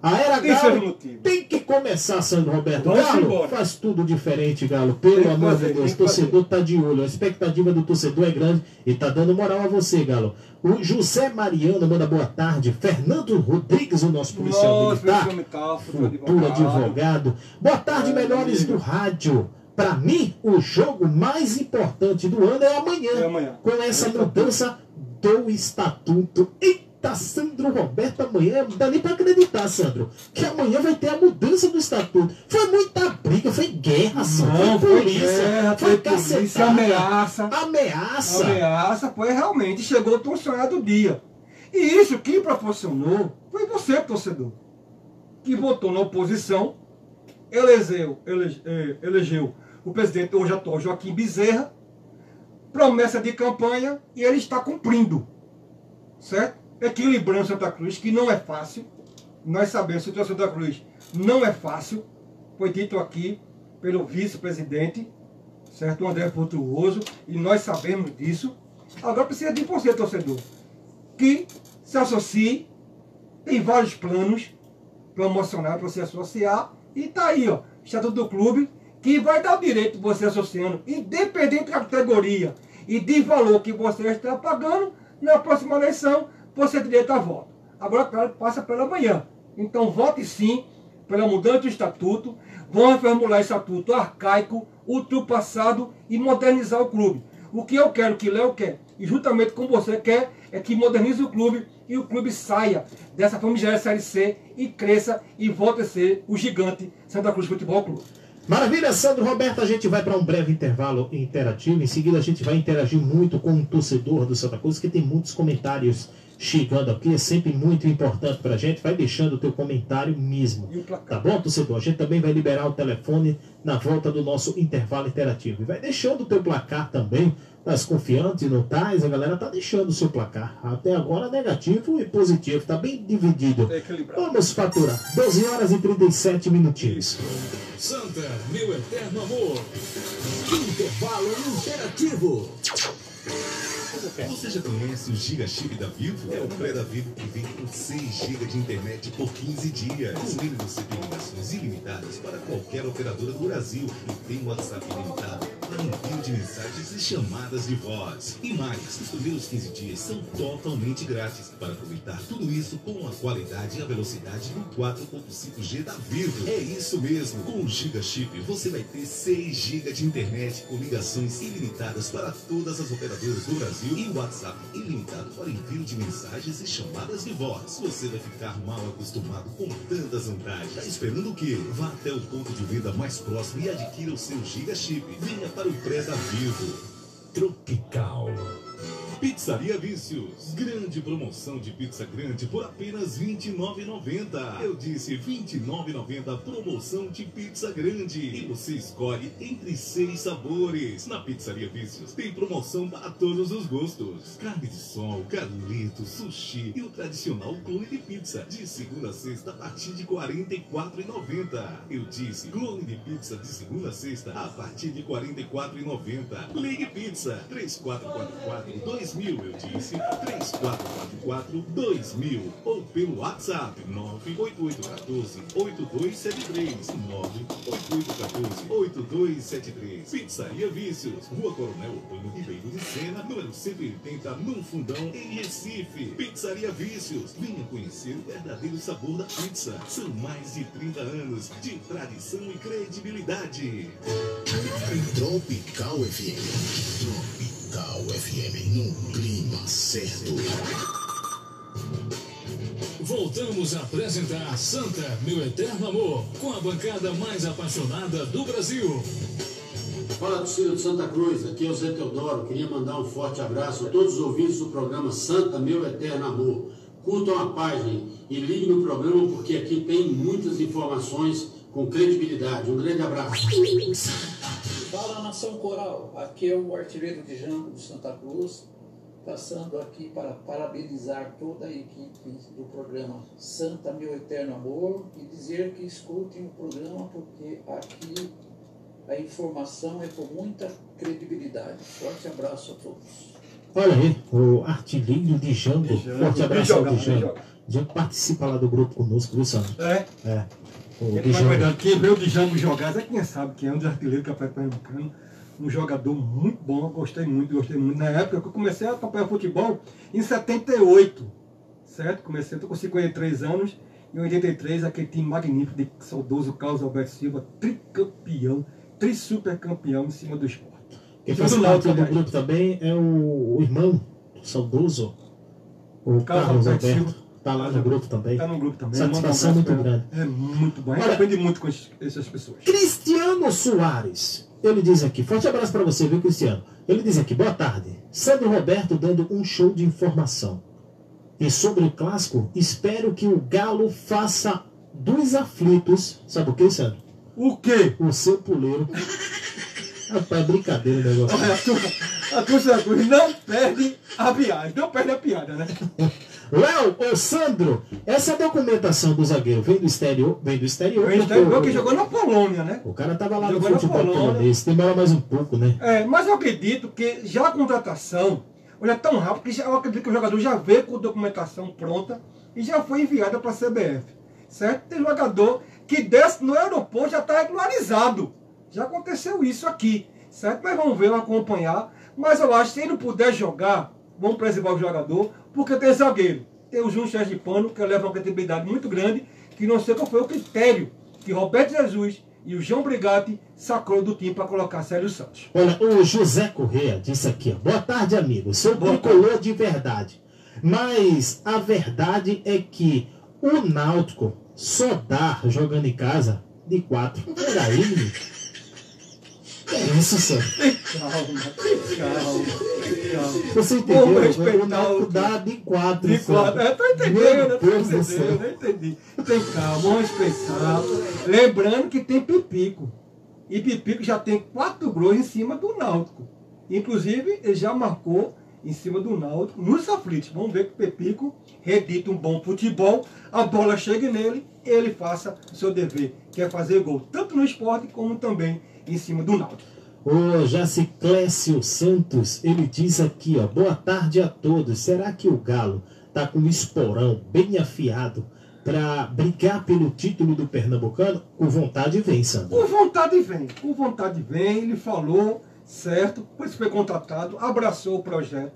A era Tem Galo tem que começar, Sandro Roberto. Vamos Galo embora. faz tudo diferente, Galo. Pelo Tem amor fazer, de Deus, o torcedor tá de olho. A expectativa do torcedor é grande e tá dando moral a você, Galo. O José Mariano manda boa tarde. Fernando Rodrigues, o nosso policial Nossa, militar. militar, futuro Futuro advogado. Boa tarde, É, melhores amigo. do rádio. Para mim, o jogo mais importante do ano é amanhã. É amanhã. Com essa É mudança do estatuto. Eita, Sandro Roberto, amanhã. Não dá nem para acreditar, Sandro. Que amanhã vai ter a mudança do estatuto. Foi muita briga, foi guerra, Sandro. Não, foi polícia. guerra, foi foi cacetada. ameaça. Ameaça. ameaça, foi realmente, chegou tão sonhado dia. E isso quem proporcionou foi você, torcedor, que votou na oposição, elegeu, elege- eh, elegeu o presidente hoje atual Joaquim Bezerra, promessa de campanha, e ele está cumprindo. Certo? Equilibrando Santa Cruz, que não é fácil. Nós sabemos que o Santa Cruz não é fácil. Foi dito aqui pelo vice-presidente, certo? O André Frutuoso, e nós sabemos disso. Agora precisa de você, torcedor. que se associe. Tem vários planos promocionais para você associar. E tá aí, ó, Estatuto do Clube, que vai dar o direito de você associando, independente da categoria e de valor que você está pagando, na próxima eleição você tem direito a voto. Agora, claro, passa pela manhã. Então, vote sim pela mudança do estatuto. Vão reformular o estatuto arcaico, ultrapassado e modernizar o clube. O que eu quero, que Léo quer, e juntamente com você quer, é que modernize o clube e o clube saia dessa famigerada Série C e cresça e volte a ser o gigante Santa Cruz Futebol Clube. Maravilha, Sandro Roberto. A gente vai para um breve intervalo interativo. Em seguida, a gente vai interagir muito com o torcedor do Santa Cruz, que tem muitos comentários chegando aqui. É sempre muito importante para a gente. Vai deixando o teu comentário mesmo. Tá bom, torcedor? A gente também vai liberar o telefone na volta do nosso intervalo interativo. E vai deixando o teu placar também. Nas confiantes, no tais, a galera tá deixando o seu placar. Até agora negativo e positivo. Tá bem dividido. Vamos faturar. 12 horas e 37 minutinhos. Santa, meu eterno amor. Intervalo interativo. Você já conhece o Giga Chip da Vivo? É o pré da Vivo que vem com 6 GB de internet por 15 dias. Com ele você tem ligações ilimitadas para qualquer operadora do Brasil e tem WhatsApp ilimitado envio de mensagens e chamadas de voz. E mais, os primeiros 15 dias são totalmente grátis para aproveitar tudo isso com a qualidade e a velocidade do 4.5G da Vivo. É isso mesmo, com o Giga Chip você vai ter 6 GB de internet com ligações ilimitadas para todas as operadoras do Brasil e WhatsApp ilimitado para envio de mensagens e chamadas de voz. Você vai ficar mal acostumado com tantas vantagens. Tá esperando o quê? Vá até o ponto de venda mais próximo e adquira o seu Giga Chip. Venha para o pré da Vivo. Tropical. Pizzaria Vícios. Grande promoção de pizza grande por apenas R$ 29,90. Eu disse R$ 29,90 promoção de pizza grande. E você escolhe entre seis sabores. Na Pizzaria Vícios tem promoção para todos os gostos. Carne de sol, galeto, sushi e o tradicional clone de pizza. De segunda a sexta a partir de R$ 44,90. Eu disse clone de pizza de segunda a sexta a partir de R$ 44,90. Ligue Pizza 3444 2000, eu disse 3444 2000 ou pelo WhatsApp 98814 8273 98814 8273 Pizzaria Vícios, Rua Coronel Antônio Ribeiro de Sena, número 180, no Fundão, em Recife. Pizzaria Vícios, venha conhecer o verdadeiro sabor da pizza. São mais de 30 anos de tradição e credibilidade. Tropical FM. Tropical FM, num clima certo. Voltamos a apresentar Santa, meu eterno amor, com a bancada mais apaixonada do Brasil. Fala torcida do Santa Cruz, aqui é o Zé Teodoro. Queria mandar um forte abraço a todos os ouvintes do programa Santa Meu Eterno Amor. Curtam a página e liguem no programa porque aqui tem muitas informações com credibilidade. Um grande abraço. Fala nação coral, aqui é o artilheiro de Jango de Santa Cruz, passando aqui para parabenizar toda a equipe do programa Santa Meu Eterno Amor e dizer que escutem o programa porque aqui a informação é com muita credibilidade. Forte abraço a todos. Olha aí, o artilheiro de Jango. Jango, Forte abraço ao Django. jogado. Django participa lá do grupo conosco, viu, Sandro? É. É. O Ele vai cuidando. Quem vê o Django jogar, é quem sabe quem é um dos artilheiros do Campeonato Pernambucano. Um jogador muito bom, gostei muito, gostei muito. Na época que eu comecei a acompanhar futebol, em 78, certo? Comecei, estou com 53 anos, em 83, aquele time magnífico de saudoso Carlos Alberto Silva, tricampeão, tri-supercampeão em cima do esporte. Quem Em faz parte do grupo também é o, o irmão saudoso, o Carlos Alberto Alberto. Silva. Tá lá no grupo também. Tá no grupo também. Satisfação muito grande. É muito bom. Olha- aprende muito com essas pessoas. Cristiano Soares. Ele diz aqui, forte abraço para você, viu, Cristiano? Ele diz aqui, boa tarde. Sandro Roberto dando um show de informação. E sobre o clássico, espero que o Galo faça dos aflitos. Sabe o que, Sandro? O quê? O seu puleiro. Rapaz, é brincadeira o negócio. Olha, a torcida da Cruz não perde a viagem, não perde a piada, né? Léo, ô Sandro, essa documentação do zagueiro vem do exterior? Vem do exterior. O gente porque lembrou o- que jogou na Polônia, né? O cara tava lá Jogou no na futebol Polônia. polonês. Demora mais um pouco, né? É, mas eu acredito que já a contratação, mas é tão rápido que já, eu acredito que o jogador já veio com documentação pronta e já foi enviada para a CBF. Certo? Tem jogador que desce no aeroporto já está regularizado. Já aconteceu isso aqui. Certo? Mas vamos ver, vamos acompanhar. Mas eu acho que se ele não puder jogar, vamos preservar o jogador, porque tem zagueiro. Tem o Júnior de Pano, que leva uma credibilidade muito grande, que não sei qual foi o critério que Roberto Jesus e o João Brigatti sacou do time para colocar Sérgio Santos. Olha, o José Corrêa disse aqui, ó, boa tarde, amigo. Sou tricolor de verdade. Mas a verdade é que o Náutico só dá jogando em casa de quatro. Peraí, menino. É isso, senhor? Calma, calma. Você entendeu? Vamos O respeitar Náutico o dá de quatro. De senhor. quatro. Eu tô entendendo, eu tô entendendo, eu entendi. Tem calma, vamos respeitar. Lembrando que tem Pipico. E Pipico já tem quatro gols em cima do Náutico. Inclusive, ele já marcou em cima do Náutico nos aflitos. Vamos ver que o Pepico redita um bom futebol, a bola chegue nele, ele faça o seu dever, que é fazer gol, tanto no esporte como também em cima do Náutico. O Jaciclécio Santos, ele diz aqui, ó, boa tarde a todos. Será que o Galo tá com o esporão bem afiado para brigar pelo título do Pernambucano? Com vontade vem, Sandro. Com vontade vem, com vontade vem, ele falou, certo, por isso foi contratado, abraçou o projeto.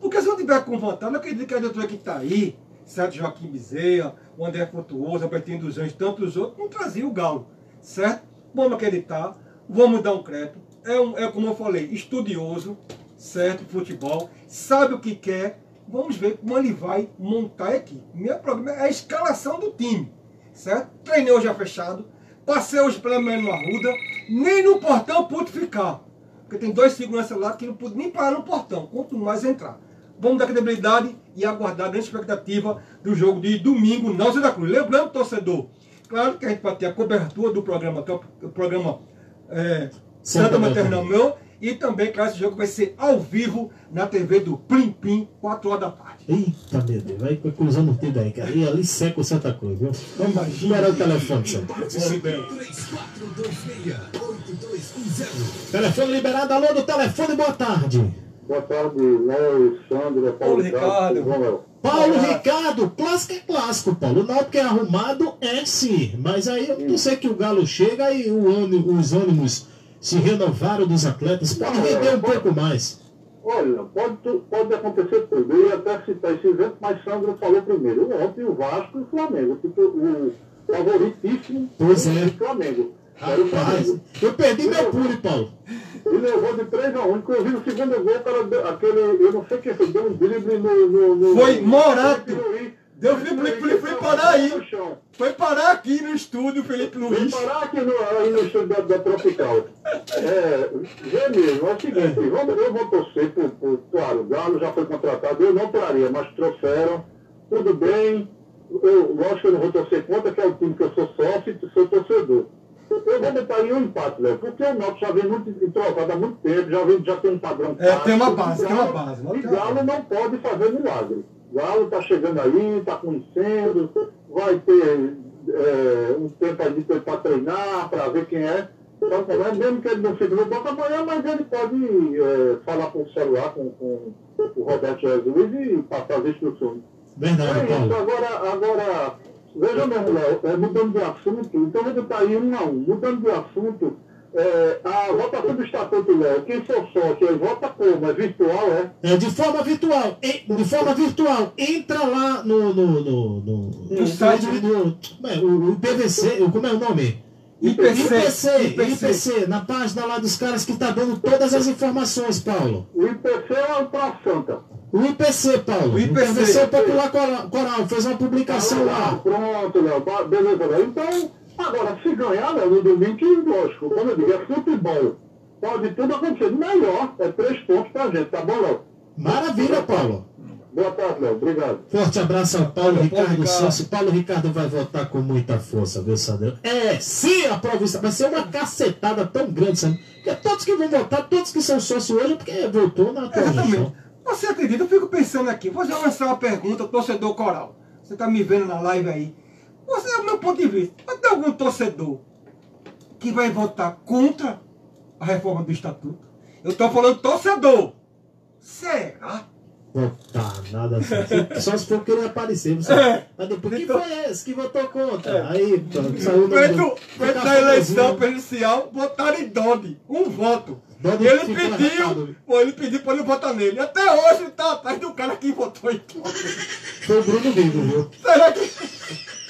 Porque se não tiver com vontade, eu acredito que a diretoria que está aí, certo, Joaquim Bezerra, o André Frutuoso, Albertinho dos Anjos, tantos outros, não trazia o Galo, certo? Vamos acreditar, vamos dar um crédito. É, um, é como eu falei, estudioso, certo, futebol, sabe o que quer, vamos ver como ele vai montar a equipe. Meu problema é a escalação do time, certo? Treinei hoje já fechado, passei hoje pelo menos no Arruda, nem no portão pude ficar. Porque tem dois seguranças lá que não pude nem parar no portão, quanto mais entrar. Vamos dar credibilidade e aguardar a grande expectativa do jogo de domingo na Santa Cruz. Lembrando, torcedor, claro que a gente vai ter a cobertura do programa, que é o programa é, Santa Santa Maternal. Meu, e também, claro, esse jogo vai ser ao vivo na TV do Plim Plim, 4 horas da tarde. Eita, meu Deus, vai cruzando o dedo aí, cara. E ali seca o Santa Cruz, viu? Vamos esperar o telefone, Sandro. 3426-8210. Telefone liberado, alô do telefone, boa tarde. Boa tarde, Léo, Sandra, Paulo Paulo Ricardo. Paulo Olá. Ricardo, clássico é clássico, Paulo. O Náutico é arrumado, é sim. Mas aí eu não sei que o Galo chega e o ânimo- os ânimos se renovaram dos atletas. Pode Não, render um pode- pouco mais. Olha, pode, pode acontecer tudo. Eu ia até citar esse exemplo, mas Sandra falou primeiro. Ontem o Vasco e o Flamengo. Tipo, o favoritíssimo Pois é. do Flamengo. Rapaz, eu perdi meu pule, Paulo. E levou de 3 a 1. Inclusive, o segundo gol, cara aquele. Eu não sei quem foi, deu um drible no. no, no Foi Morato. Luiz. Deu Felipe Felipe foi parar aí. Foi parar aqui no estúdio, Felipe Luiz. parar aqui no, aí no estúdio da, da Tropical. É, vê mesmo, é o seguinte, vamos, eu vou torcer por, por, claro, o Galo já foi contratado, eu não traria, mas trouxeram, tudo bem, eu, lógico que eu não vou torcer contra, que é o time que eu sou sócio e sou torcedor. Eu vou botar aí um empate, Léo, porque o Náutico já vem muito entrosado há muito tempo, já, vem, já tem um padrão É, tem uma base, tem uma base, E Galo não pode fazer milagre. Galo está chegando aí, está conhecendo, vai ter é, um tempo ali para treinar, para ver quem é. Então, é, mesmo que ele não fique no banco amanhã, mas ele pode é, falar com o celular, com, com o Roberto Jesus e passar as instruções. Verdade, É isso, Paulo. agora, agora veja mesmo, Léo, é, mudando de assunto, então vou botar aí um a um. Mudando de assunto, é, a votação do Estatuto, Léo, quem for sócio, aí vota como? É virtual, é? É, de forma virtual, e- de forma virtual, entra lá no. no, no, no, No site. no- como é, o, o IPVC, o- como é o nome? IPC, IPC, IPC. IPC, na página lá dos caras que tá dando todas as informações, Paulo. O IPC é para Santa. O IPC, Paulo. O IPC. é Popular Coral, Coral fez uma publicação Ah, lá. Pronto, Léo. Beleza, Léo. Então, agora, se ganhar, Léo, no domingo, que lógico, como eu digo, é futebol. Pode tudo acontecer. Melhor, é três pontos pra gente, tá bom, Léo? Maravilha, Paulo. Boa tarde, Léo. Obrigado. Forte abraço ao Paulo Paulo Ricardo. Sócio. Paulo Ricardo vai votar com muita força, viu, Sandro? É, sim, a está. Vai ser uma cacetada tão grande, Sandro. Porque todos que vão votar, todos que são sócios hoje, é porque votou na. Exatamente. Você acredita? Eu fico pensando aqui. Vou já lançar uma pergunta, torcedor coral. Você está me vendo na live aí. Você, é o meu ponto de vista, mas tem algum torcedor que vai votar contra a reforma do estatuto? Eu estou falando torcedor. Será? Não tá nada assim. Só se for querer aparecer. Você... É. Mas depois, Então- foi esse que votou contra? É. Aí, pô, saiu no. Feito, feito na eleição famosinho. presidencial, votaram em Dodi, um voto. E ele pediu, pô, ele pediu pra ele votar nele. Até hoje ele tá atrás do cara que votou em Dodi. Foi o Bruno Vigo, viu? Será que.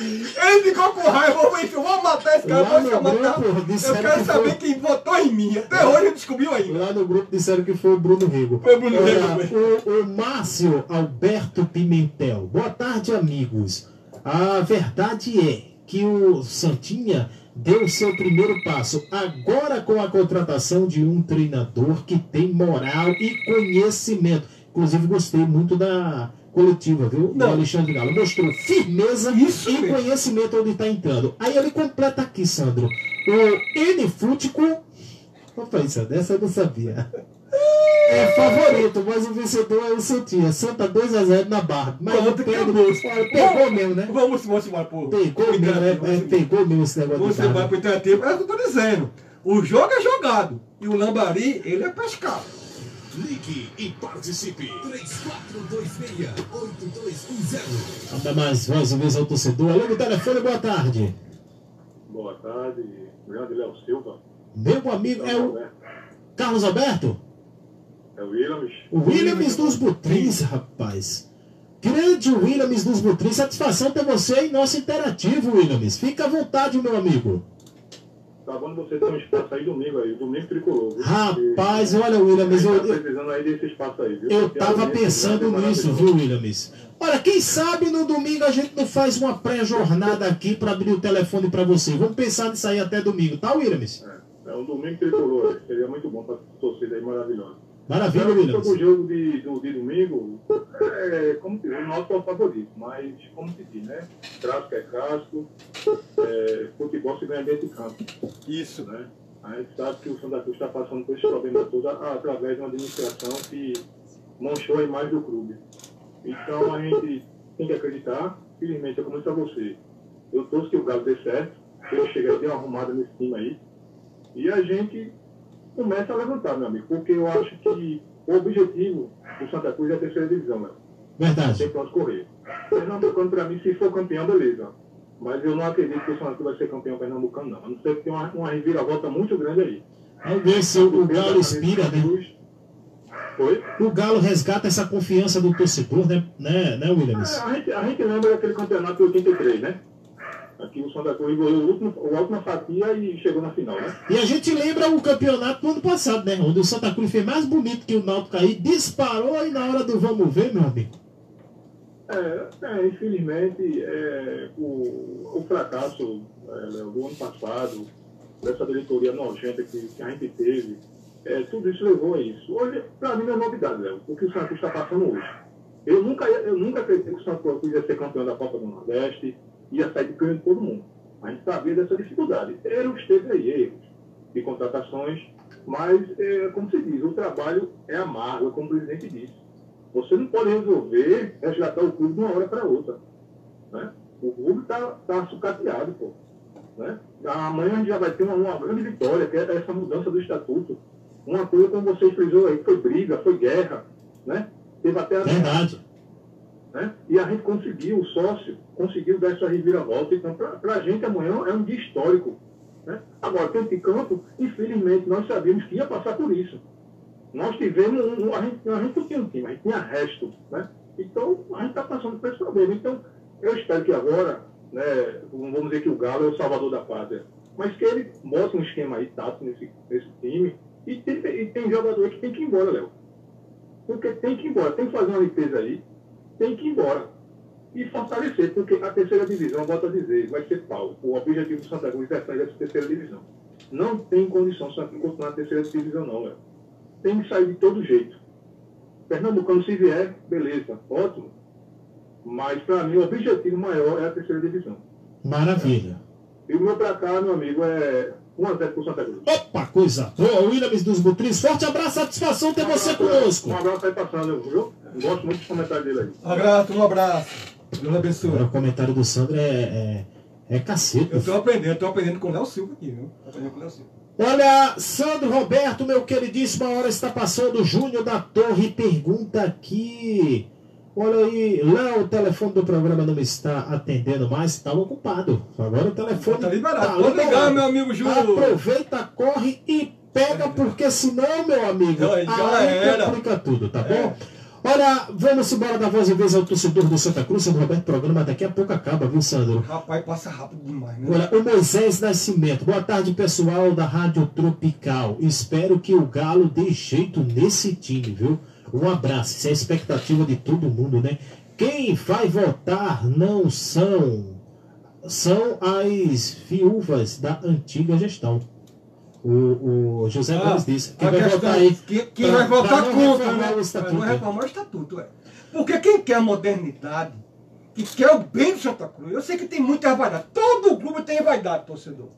Ele ficou com raiva, vou, vou vou matar esse cara, Lá vou chamar. grupo, Eu quero que saber foi- quem votou em mim. Até hoje ele descobriu ainda. Lá no grupo disseram que foi o Bruno Rigo. Foi o Bruno Rigo. O, o Márcio Alberto Pimentel. Boa tarde, amigos. A verdade é que o Santinha deu seu primeiro passo agora com a contratação de um treinador que tem moral e conhecimento. Inclusive, gostei muito da coletiva, viu? Não. Alexandre Galo. Mostrou firmeza Isso e mesmo. conhecimento onde está entrando. Aí ele completa aqui, Sandro. O N Fútico Opa, isso dessa eu não sabia. É favorito, mas o vencedor é o Santinha. Santa 2x0 na barra. Mas Pronto, o Pedro pegou mesmo, né? Vamos, vamos embora, pô. Pegou mesmo, né? É, pegou mesmo esse negócio Vamos embora pro interativo. É o que eu tô dizendo. O jogo é jogado. E o Lambari, ele é pescado. Ligue e participe. 3426-8210. Manda mais voz e vez ao torcedor. Alô do telefone, boa tarde. Boa tarde, grande Léo Silva. Meu amigo, é o Carlos Alberto? É o Williams. O Williams dos Butrins, rapaz. Grande Williams dos Butrins. Satisfação ter você em nosso interativo, Williams. Fica à vontade, meu amigo. Tá bom você ter um espaço aí domingo aí, domingo tricolor. viu? Rapaz, olha, Williams, eu, Tá precisando aí desse espaço aí, viu? Eu Porque tava pensando é nisso, viu, Williams? Olha, quem sabe no domingo a gente não faz uma pré-jornada aqui para abrir o telefone para você. Vamos pensar nisso aí até domingo, tá, Williams? É um domingo tricolor, seria muito bom para torcida aí maravilhosa. Maravilha, Então, Williams. O jogo de, de domingo, é, como se, o nosso é o favorito, mas como se diz, né? Clássico é clássico, é, futebol se ganha dentro de campo. Isso. Né? A gente sabe que o Santa Cruz está passando por esse problema todo através de uma administração que manchou a imagem do clube. Então a gente tem que acreditar, felizmente, eu começo a você. Eu torço que o Galo dê certo, que ele chegue a ter uma arrumada nesse time aí, e a gente começa a levantar, meu amigo, porque eu acho que o objetivo do Santa Cruz é a terceira divisão, meu. Verdade. Tem pra correr. Pernambucano, pra mim, se for campeão, beleza. Mas eu não acredito que o Santa Cruz vai ser campeão pernambucano, não. A não ser que tenha uma, uma reviravolta muito grande aí. Vamos ver se o, o Galo inspira, né? Foi? O Galo resgata essa confiança do torcedor, né, né, né Williams? É, a, gente, a gente lembra daquele campeonato de 83, né? Aqui o Santa Cruz ganhou a última fatia e chegou na final, né? E a gente lembra o campeonato do ano passado, né? Onde o Santa Cruz fez mais bonito que o Náutico aí, disparou e na hora do vamos ver, meu amigo. É, é, infelizmente, é, o, o fracasso é, do ano passado, dessa diretoria nojenta que, que a gente teve, é, tudo isso levou a isso. Hoje, para mim, não é novidade, Léo, o que o Santos está passando hoje. Eu nunca, eu nunca acreditei que o Santos ia ser campeão da Copa do Nordeste, ia sair de ganho de todo mundo. A gente sabia dessa dificuldade. Erros teve aí, erros de contratações, mas, é, como se diz, o trabalho é amargo, como o presidente disse. Você não pode resolver resgatar o clube de uma hora para outra. Né? O clube está tá sucateado, pô. Né? Amanhã a gente já vai ter uma, uma grande vitória, que é essa mudança do estatuto. Uma coisa, como você frisou aí, foi briga, foi guerra, né? Teve até a Verdade. Né? E a gente conseguiu, o sócio conseguiu dar essa reviravolta. Então, para a gente, amanhã é um dia histórico. Né? Agora, dentro de campo, infelizmente, nós sabíamos que ia passar por isso. Nós tivemos, um, a, gente, a gente não tinha um time, a gente tinha resto. Né? Então, a gente está passando por esse problema. Então, eu espero que agora, né, vamos dizer que o Galo é o salvador da pátria, mas que ele bote um esquema aí, tático nesse, nesse time, e tem, e tem jogador que tem que ir embora, Léo. Porque tem que ir embora, tem que fazer uma limpeza aí, tem que ir embora. E fortalecer, porque a terceira divisão, volto a dizer, vai ser pau. O objetivo do Santa Cruz é sair dessa terceira divisão. Não tem condição de continuar na terceira divisão, não, Léo. Tem que sair de todo jeito. Pernambucano, se vier, beleza, ótimo. Mas, para mim, o objetivo maior é a terceira divisão. Maravilha. E o meu pra cá, meu amigo, é 1x0 pro Santa Cruz. Opa, coisa boa. Williams dos Butrins. Forte abraço, satisfação ter você conosco. Um abraço aí passando, viu? Gosto muito dos comentários dele aí. Um abraço, um abraço. Deus Agora, abençoe. o comentário do Sandro é, é, é cacete. Eu tô aprendendo, tô aprendendo com o Léo Silva aqui, viu? Tô aprendendo com o Léo Silva. Olha, Sandro Roberto, meu queridíssimo, a hora está passando. Júnior da Torre pergunta aqui. Olha aí, Léo, o telefone do programa não me está atendendo mais, estava ocupado. Agora o telefone Tá liberado. Pode ligar, meu amigo Júnior. Aproveita, corre e pega, porque senão, meu amigo, Já- já aí era. complica tudo, tá É. bom? Olha, vamos embora dar voz e vez ao torcedor do Santa Cruz, Sandro Roberto, o programa daqui a pouco acaba, viu, Sandro? Rapaz, passa rápido demais, né? Olha, o Moisés Nascimento. Boa tarde, pessoal da Rádio Tropical. Espero que o Galo dê jeito nesse time, viu? Um abraço. Isso é a expectativa de todo mundo, né? Quem vai votar não são são as viúvas da antiga gestão. O, o José Ah, Gomes disse. Quem a vai votar aí? que- Quem pra- vai votar pra não contra, reformar né? o estatuto, não né? reformar o estatuto, é. Porque quem quer a modernidade, que quer o bem do Santa Cruz, eu sei que tem muita vaidade. Todo clube tem vaidade, torcedor.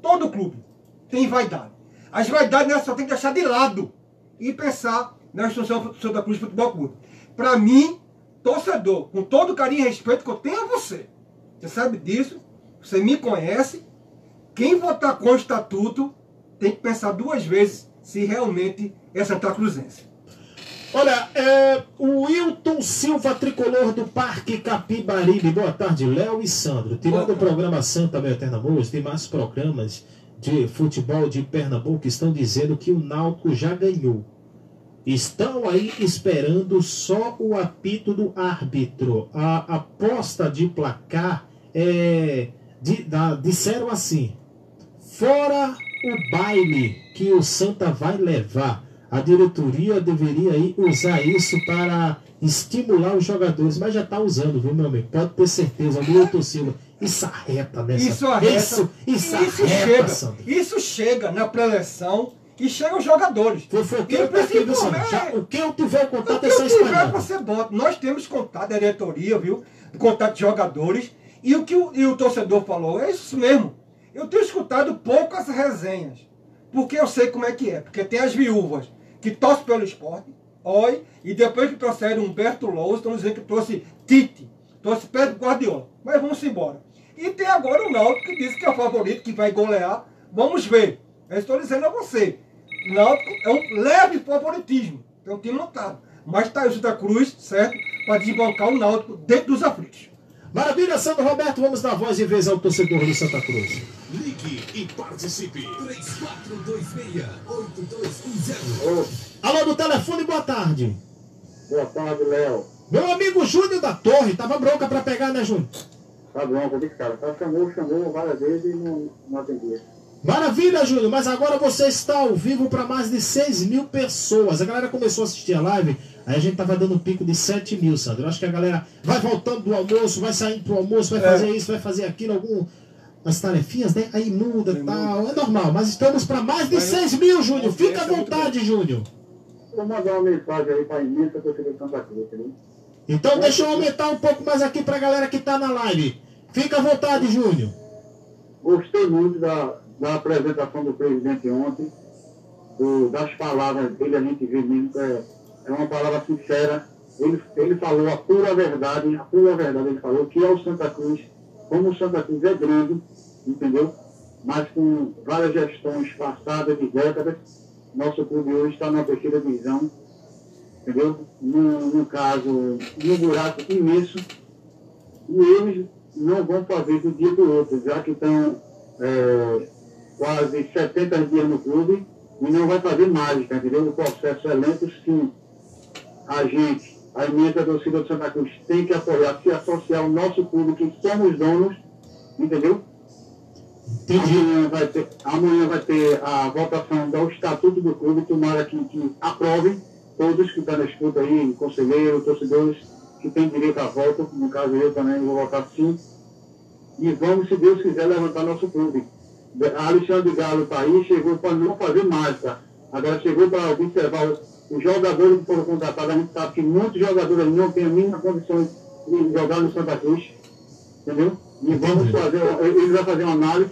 Todo clube tem vaidade. As vaidades né, só tem que deixar de lado e pensar na instituição do Santa Cruz Futebol Clube. Para mim, torcedor, com todo o carinho e respeito que eu tenho a você, você sabe disso, você me conhece, quem votar com o estatuto tem que pensar duas vezes se realmente é Santa Cruzense. Olha, é, o Wilton Silva, tricolor do Parque Capibaribe. Boa tarde, Léo e Sandro. Tirando Boa o programa Santa Meu Pernambuco, tem mais programas de futebol de Pernambuco que estão dizendo que o Náutico já ganhou. Estão aí esperando só o apito do árbitro. A aposta de placar é. de- da- disseram assim: fora o baile que o Santa vai levar, a diretoria deveria aí usar isso para estimular os jogadores, mas já está usando, viu, meu amigo? Pode ter certeza, o Milton Silva. Isso arreta nessa. Isso arreta. Isso, isso, isso arreta, chega. Isso chega na pré-eleição e chega os jogadores. Fofoqueiro viu, Sandro? principalmente- Já- O que eu tiver contato é só espalhado. você bota. Nós temos contato da diretoria, viu? Contato de jogadores. E o que o, e o torcedor falou é isso mesmo. Eu tenho escutado poucas resenhas. Porque eu sei como é que é. Porque tem as viúvas que torcem pelo esporte. Oi, e depois que trouxeram Humberto Lousa, estão dizendo que trouxe Tite, trouxe Pedro Guardiola. Mas vamos embora. E tem agora o Náutico que diz que é o favorito, que vai golear. Vamos ver. Eu estou dizendo a você. Náutico é um leve favoritismo. Tem um time montado. Mas está o Santa Cruz, certo? Para desbancar o Náutico dentro dos aflitos. Maravilha, Sandro Roberto, vamos dar voz e vez ao torcedor do Santa Cruz. Ligue e participe. 3426-8210. Alô do telefone, boa tarde. Boa tarde, Léo. Meu amigo Júnior da Torre, tava bronca pra pegar, né, Júnior? Tá bom, vou cara. Tá, chamou, chamou várias vezes e não, não atendia. Maravilha, Júnior, mas agora você está ao vivo para mais de 6 mil pessoas. A galera começou a assistir a live, aí a gente tava dando um pico de 7 mil, Sandro. Eu acho que a galera vai voltando do almoço, vai saindo pro almoço, vai É. fazer isso, vai fazer aquilo, algum. As tarefinhas, né? Aí muda e tal. É normal, mas estamos para mais de Mas- 6 mil, Júnior. Fica à é vontade, Júnior. Vou mandar uma mensagem aí pra imensa torcida de Santa Cruz, entendeu? Então deixa eu aumentar um pouco mais aqui pra galera que tá na live. Fica à vontade, Júnior. Gostei muito da, da apresentação do presidente ontem, do- das palavras dele, a gente vê mesmo que é, é uma palavra sincera. Ele, ele falou a pura verdade, a pura verdade, ele falou que é o Santa Cruz, como o Santa Cruz é grande, entendeu? Mas com várias gestões passadas de décadas, nosso clube hoje está na terceira divisão, entendeu? Num caso, num buraco imenso, e eles não vão fazer do dia para o outro, já que estão é, quase 70 dias no clube e não vai fazer mágica, entendeu? O processo é lento, sim. A gente, a imensa torcida do Santa Cruz, tem que apoiar, se associar ao nosso clube, que somos donos, entendeu? Entendi. Amanhã vai, ter, amanhã vai ter a votação do Estatuto do Clube, tomara que, que aprovem todos que estão na escuta aí, conselheiros, torcedores, que têm direito à volta, no caso eu também vou votar sim. E vamos, se Deus quiser, levantar nosso clube. Alexandre Galo está aí, chegou para não fazer mágica. Agora chegou para observar os jogadores que foram contratados. A gente sabe que muitos jogadores não têm a mínima condição de jogar no Santa Cruz. Entendeu? E vamos fazer, ele vai fazer uma análise.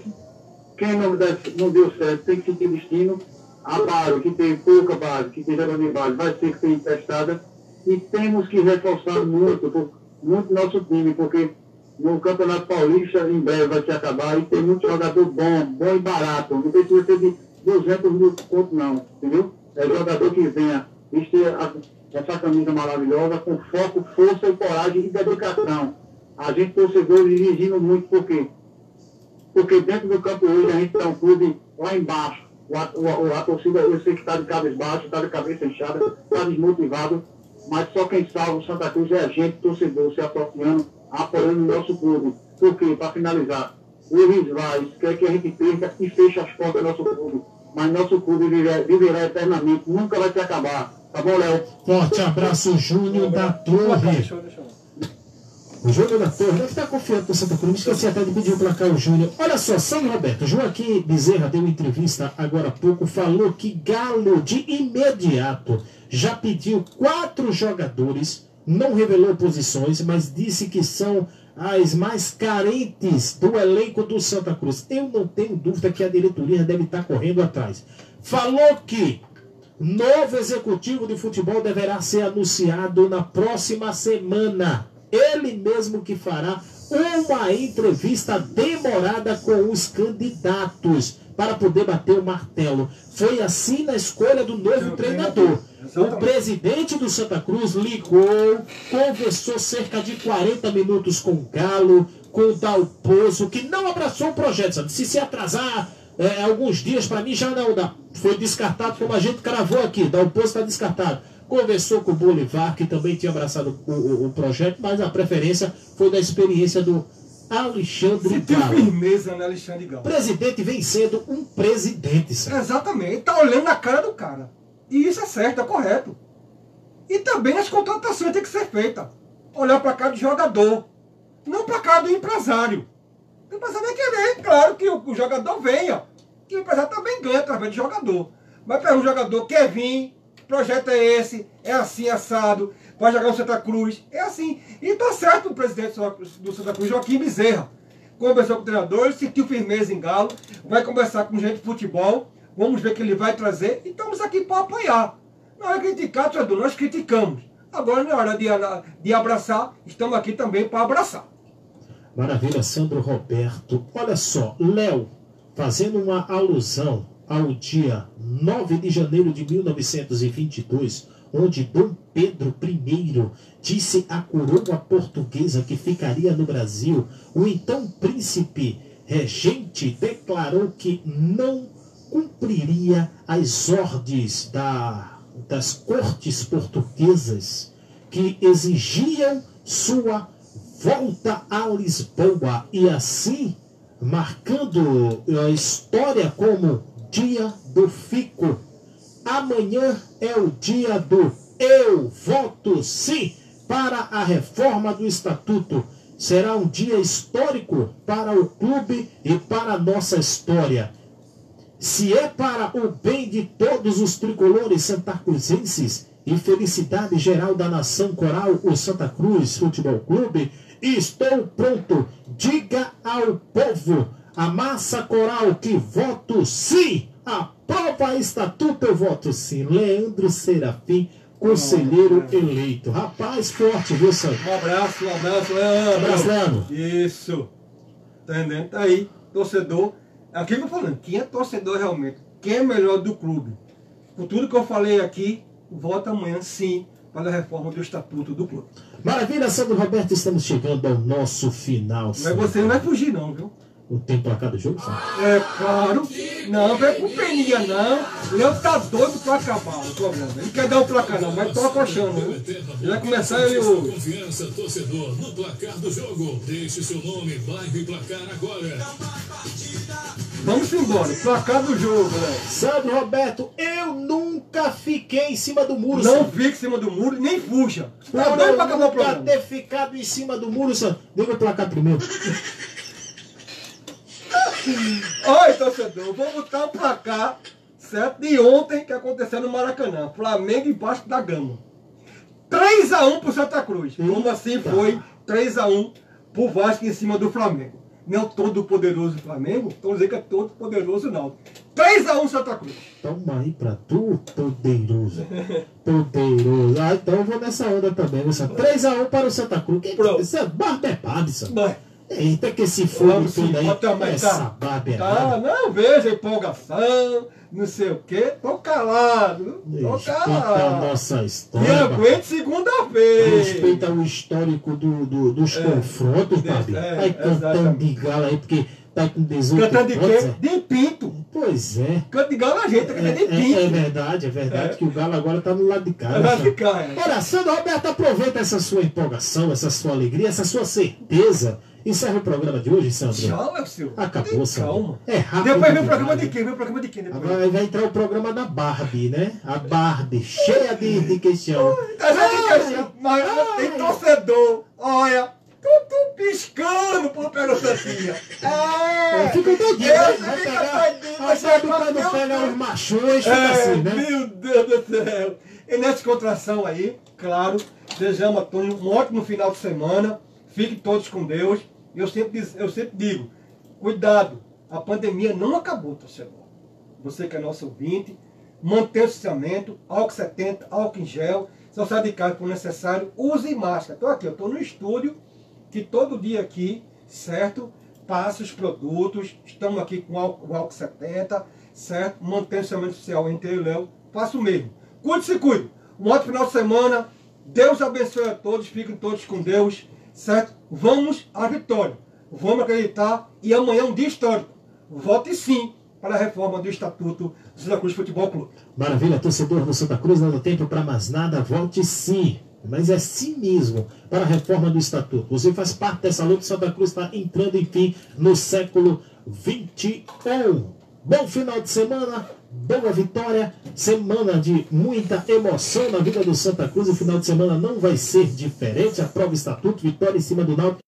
Quem não, der- não deu certo tem que sentir destino. A base, que tem pouca base, que tem jogador de base, vai ser emprestada. E temos que reforçar muito, muito nosso time, porque no Campeonato Paulista em breve vai se acabar e tem muito jogador bom, bom e barato. Não precisa ser de 200 mil conto não, entendeu? É jogador que venha vestir a- essa camisa maravilhosa com foco, força coragem e dedicação. A gente, torcedor, exigimos muito, por quê? Porque dentro do campo hoje a gente está um clube lá embaixo. O, a, torcida, eu sei que está de cabeça baixa, está de cabeça inchada, está desmotivado, mas só quem salva o Santa Cruz é a gente, torcedor, se associando, apoiando o nosso clube. Por quê? Para finalizar, o Luiz Vaz quer que a gente perca e feche as portas do nosso clube. Mas nosso clube viverá, viverá eternamente, nunca vai se acabar. Tá bom, Léo? Forte abraço, Júnior da Torre. Deixa eu, deixa eu. O Júnior da Torre deve estar confiante com o Santa Cruz. Esqueci até de pedir o placar o Júnior. Olha só, São Roberto. Joaquim Bezerra deu entrevista agora há pouco. Falou que Galo, de imediato, já pediu quatro jogadores. Não revelou posições, mas disse que são as mais carentes do elenco do Santa Cruz. Eu não tenho dúvida que a diretoria deve estar correndo atrás. Falou que Novo executivo de futebol deverá ser anunciado na próxima semana. Ele mesmo que fará uma entrevista demorada com os candidatos para poder bater o martelo. Foi assim na escolha do novo treinador. O presidente do Santa Cruz ligou, conversou cerca de 40 minutos com o Galo, com o Dalpozo, que não abraçou o projeto. Sabe? Se se atrasar é, alguns dias, para mim já não dá. Foi descartado, como a gente cravou aqui. Dalpozo está descartado. Conversou com o Bolivar, que também tinha abraçado o, o- o projeto, mas a preferência foi da experiência do Alexandre Sentiu Galo. firmeza, né, Alexandre Galo? presidente vem sendo um presidente, sabe? Exatamente, tá olhando na cara do cara. E isso é certo, é correto. E também as contratações têm que ser feitas. Olhar para cá do jogador, não para cá do empresário. O empresário vai querer, claro, que o, o jogador venha. Que o empresário também ganha através do jogador. Mas para um jogador quer vir, o projeto é esse, é assim, assado, vai jogar no Santa Cruz, é assim. E tá certo o presidente do Santa Cruz, Joaquim Bezerra. Conversou com o treinador, sentiu firmeza em Galo, vai conversar com gente de futebol, vamos ver o que ele vai trazer e estamos aqui para apoiar. Não é criticar, treinador, nós criticamos. Agora, na hora de, de abraçar, estamos aqui também para abraçar. Maravilha, Sandro Roberto. Olha só, Léo, fazendo uma alusão ao dia 9 de janeiro de 1922, onde Dom Pedro I disse à coroa portuguesa que ficaria no Brasil, o então príncipe regente declarou que não cumpriria as ordens da, das cortes portuguesas que exigiam sua volta a Lisboa. E assim marcando a história como dia do fico. Amanhã é o dia do eu voto sim para a reforma do estatuto. Será um dia histórico para o clube e para a nossa história. Se é para o bem de todos os tricolores santacruzenses e felicidade geral da nação coral, o Santa Cruz Futebol Clube, estou pronto. Diga ao povo, a massa coral, que voto sim. Aprova estatuto, eu voto sim. Leandro Serafim, conselheiro eleito. Rapaz, forte, viu, Santa? Um abraço, um abraço, Leandro. Abraço, Leandro. Isso. Tá entendendo? Tá aí, torcedor. Aqui que eu tô falando, quem é torcedor realmente? Quem é melhor do clube? Por tudo que eu falei aqui, vota amanhã sim para a reforma do estatuto do clube. Maravilha, Sandro Roberto, estamos chegando ao nosso final. Mas você não vai fugir não, viu? O tempo placar do jogo, Sandro? É claro. Não, vem com peninha não. O Leandro tá doido para acabar o programa. Ele quer dar o placar não, mas tô acochando, viu? Ele vai começar ele o... Confiança, torcedor, no placar do jogo. Deixe seu nome, bairro e placar agora. Vamos embora, placar do jogo, né? Sandro Roberto, eu nunca fiquei em cima do muro, Não Sandro. fique em cima do muro, nem fuja. Tá Por doido eu para acabar o programa. ter ficado em cima do muro, Sandro. Liga o placar primeiro. Oi, torcedor, vou botar o placar, certo? De ontem que aconteceu no Maracanã. Flamengo embaixo da gama. 3x1 pro Santa Cruz. Como assim foi 3x1 pro Vasco em cima do Flamengo? Não todo poderoso Flamengo, então dizer que é todo poderoso não. 3x1 Santa Cruz. Toma aí pra tu, poderoso. Poderoso. Ah, então eu vou nessa onda também, Sandro? 3x1 para o Santa Cruz. Pronto. Isso é barbepado, Sandro. Vai. Eita, que esse fogo sim, tudo aí, mais, essa tá? Tá, não vejo empolgação, não sei o quê. Tô calado, tô Respeita a calado. nossa E história. aguente segunda-feira. Respeita o histórico do, do- dos É. confrontos, É, Babi. é, Vai cantando de gala aí, porque tá com 18 Cantando de quê? é. De pinto. Pois é. Canto de galo a gente, tá É, cantando de é- pinto. é verdade, é verdade É. que o Galo agora tá no lado de cá. Vai né, Sandro? ficar, é. Ora, Sandro Roberto, aproveita essa sua empolgação, essa sua alegria, essa sua certeza. Encerra o programa de hoje, Sandro. Tchau, meu senhor. Acabou, Sandro. Calma. É rápido. Depois vem o demais. programa de quem? Vem o programa de quem? Depois? Vai, vai entrar o programa da Barbie, né? A Barbie, cheia de, de questão. Tá vendo que assim, mas tem torcedor. Olha, tudo piscando pro Pedro Santinha. É. Fica doidinho, né? pegar. doidinho, mas sabe é quando pega os machões, fica É, assim, né? Meu Deus do céu. E nessa descontração aí, claro, desejamos a todos um ótimo final de semana. Fiquem todos com Deus. Eu sempre, eu sempre digo, cuidado, a pandemia não acabou, torcedor. Você que é nosso ouvinte, mantenha o distanciamento, álcool 70, álcool em gel. Se você sai de casa for necessário, use máscara. Estou aqui, eu estou no estúdio, que todo dia aqui, certo? Passa os produtos, estamos aqui com álcool, o álcool 70, certo? Mantenha o distanciamento social entre eu e Léo, faça o mesmo. Cuide-se, cuide. Um ótimo final de semana. Deus abençoe a todos, fiquem todos com Deus, certo? Vamos à vitória. Vamos acreditar e amanhã é um dia histórico. Vote sim para a reforma do Estatuto do Santa Cruz Futebol Clube. Maravilha, torcedor do Santa Cruz, não dá tempo para mais nada, volte sim. Mas é sim mesmo para a reforma do Estatuto. Você faz parte dessa luta, Santa Cruz está entrando, enfim, no século XXI. Bom final de semana, boa vitória, semana de muita emoção na vida do Santa Cruz. O final de semana não vai ser diferente. A prova Estatuto, vitória em cima do Náutico.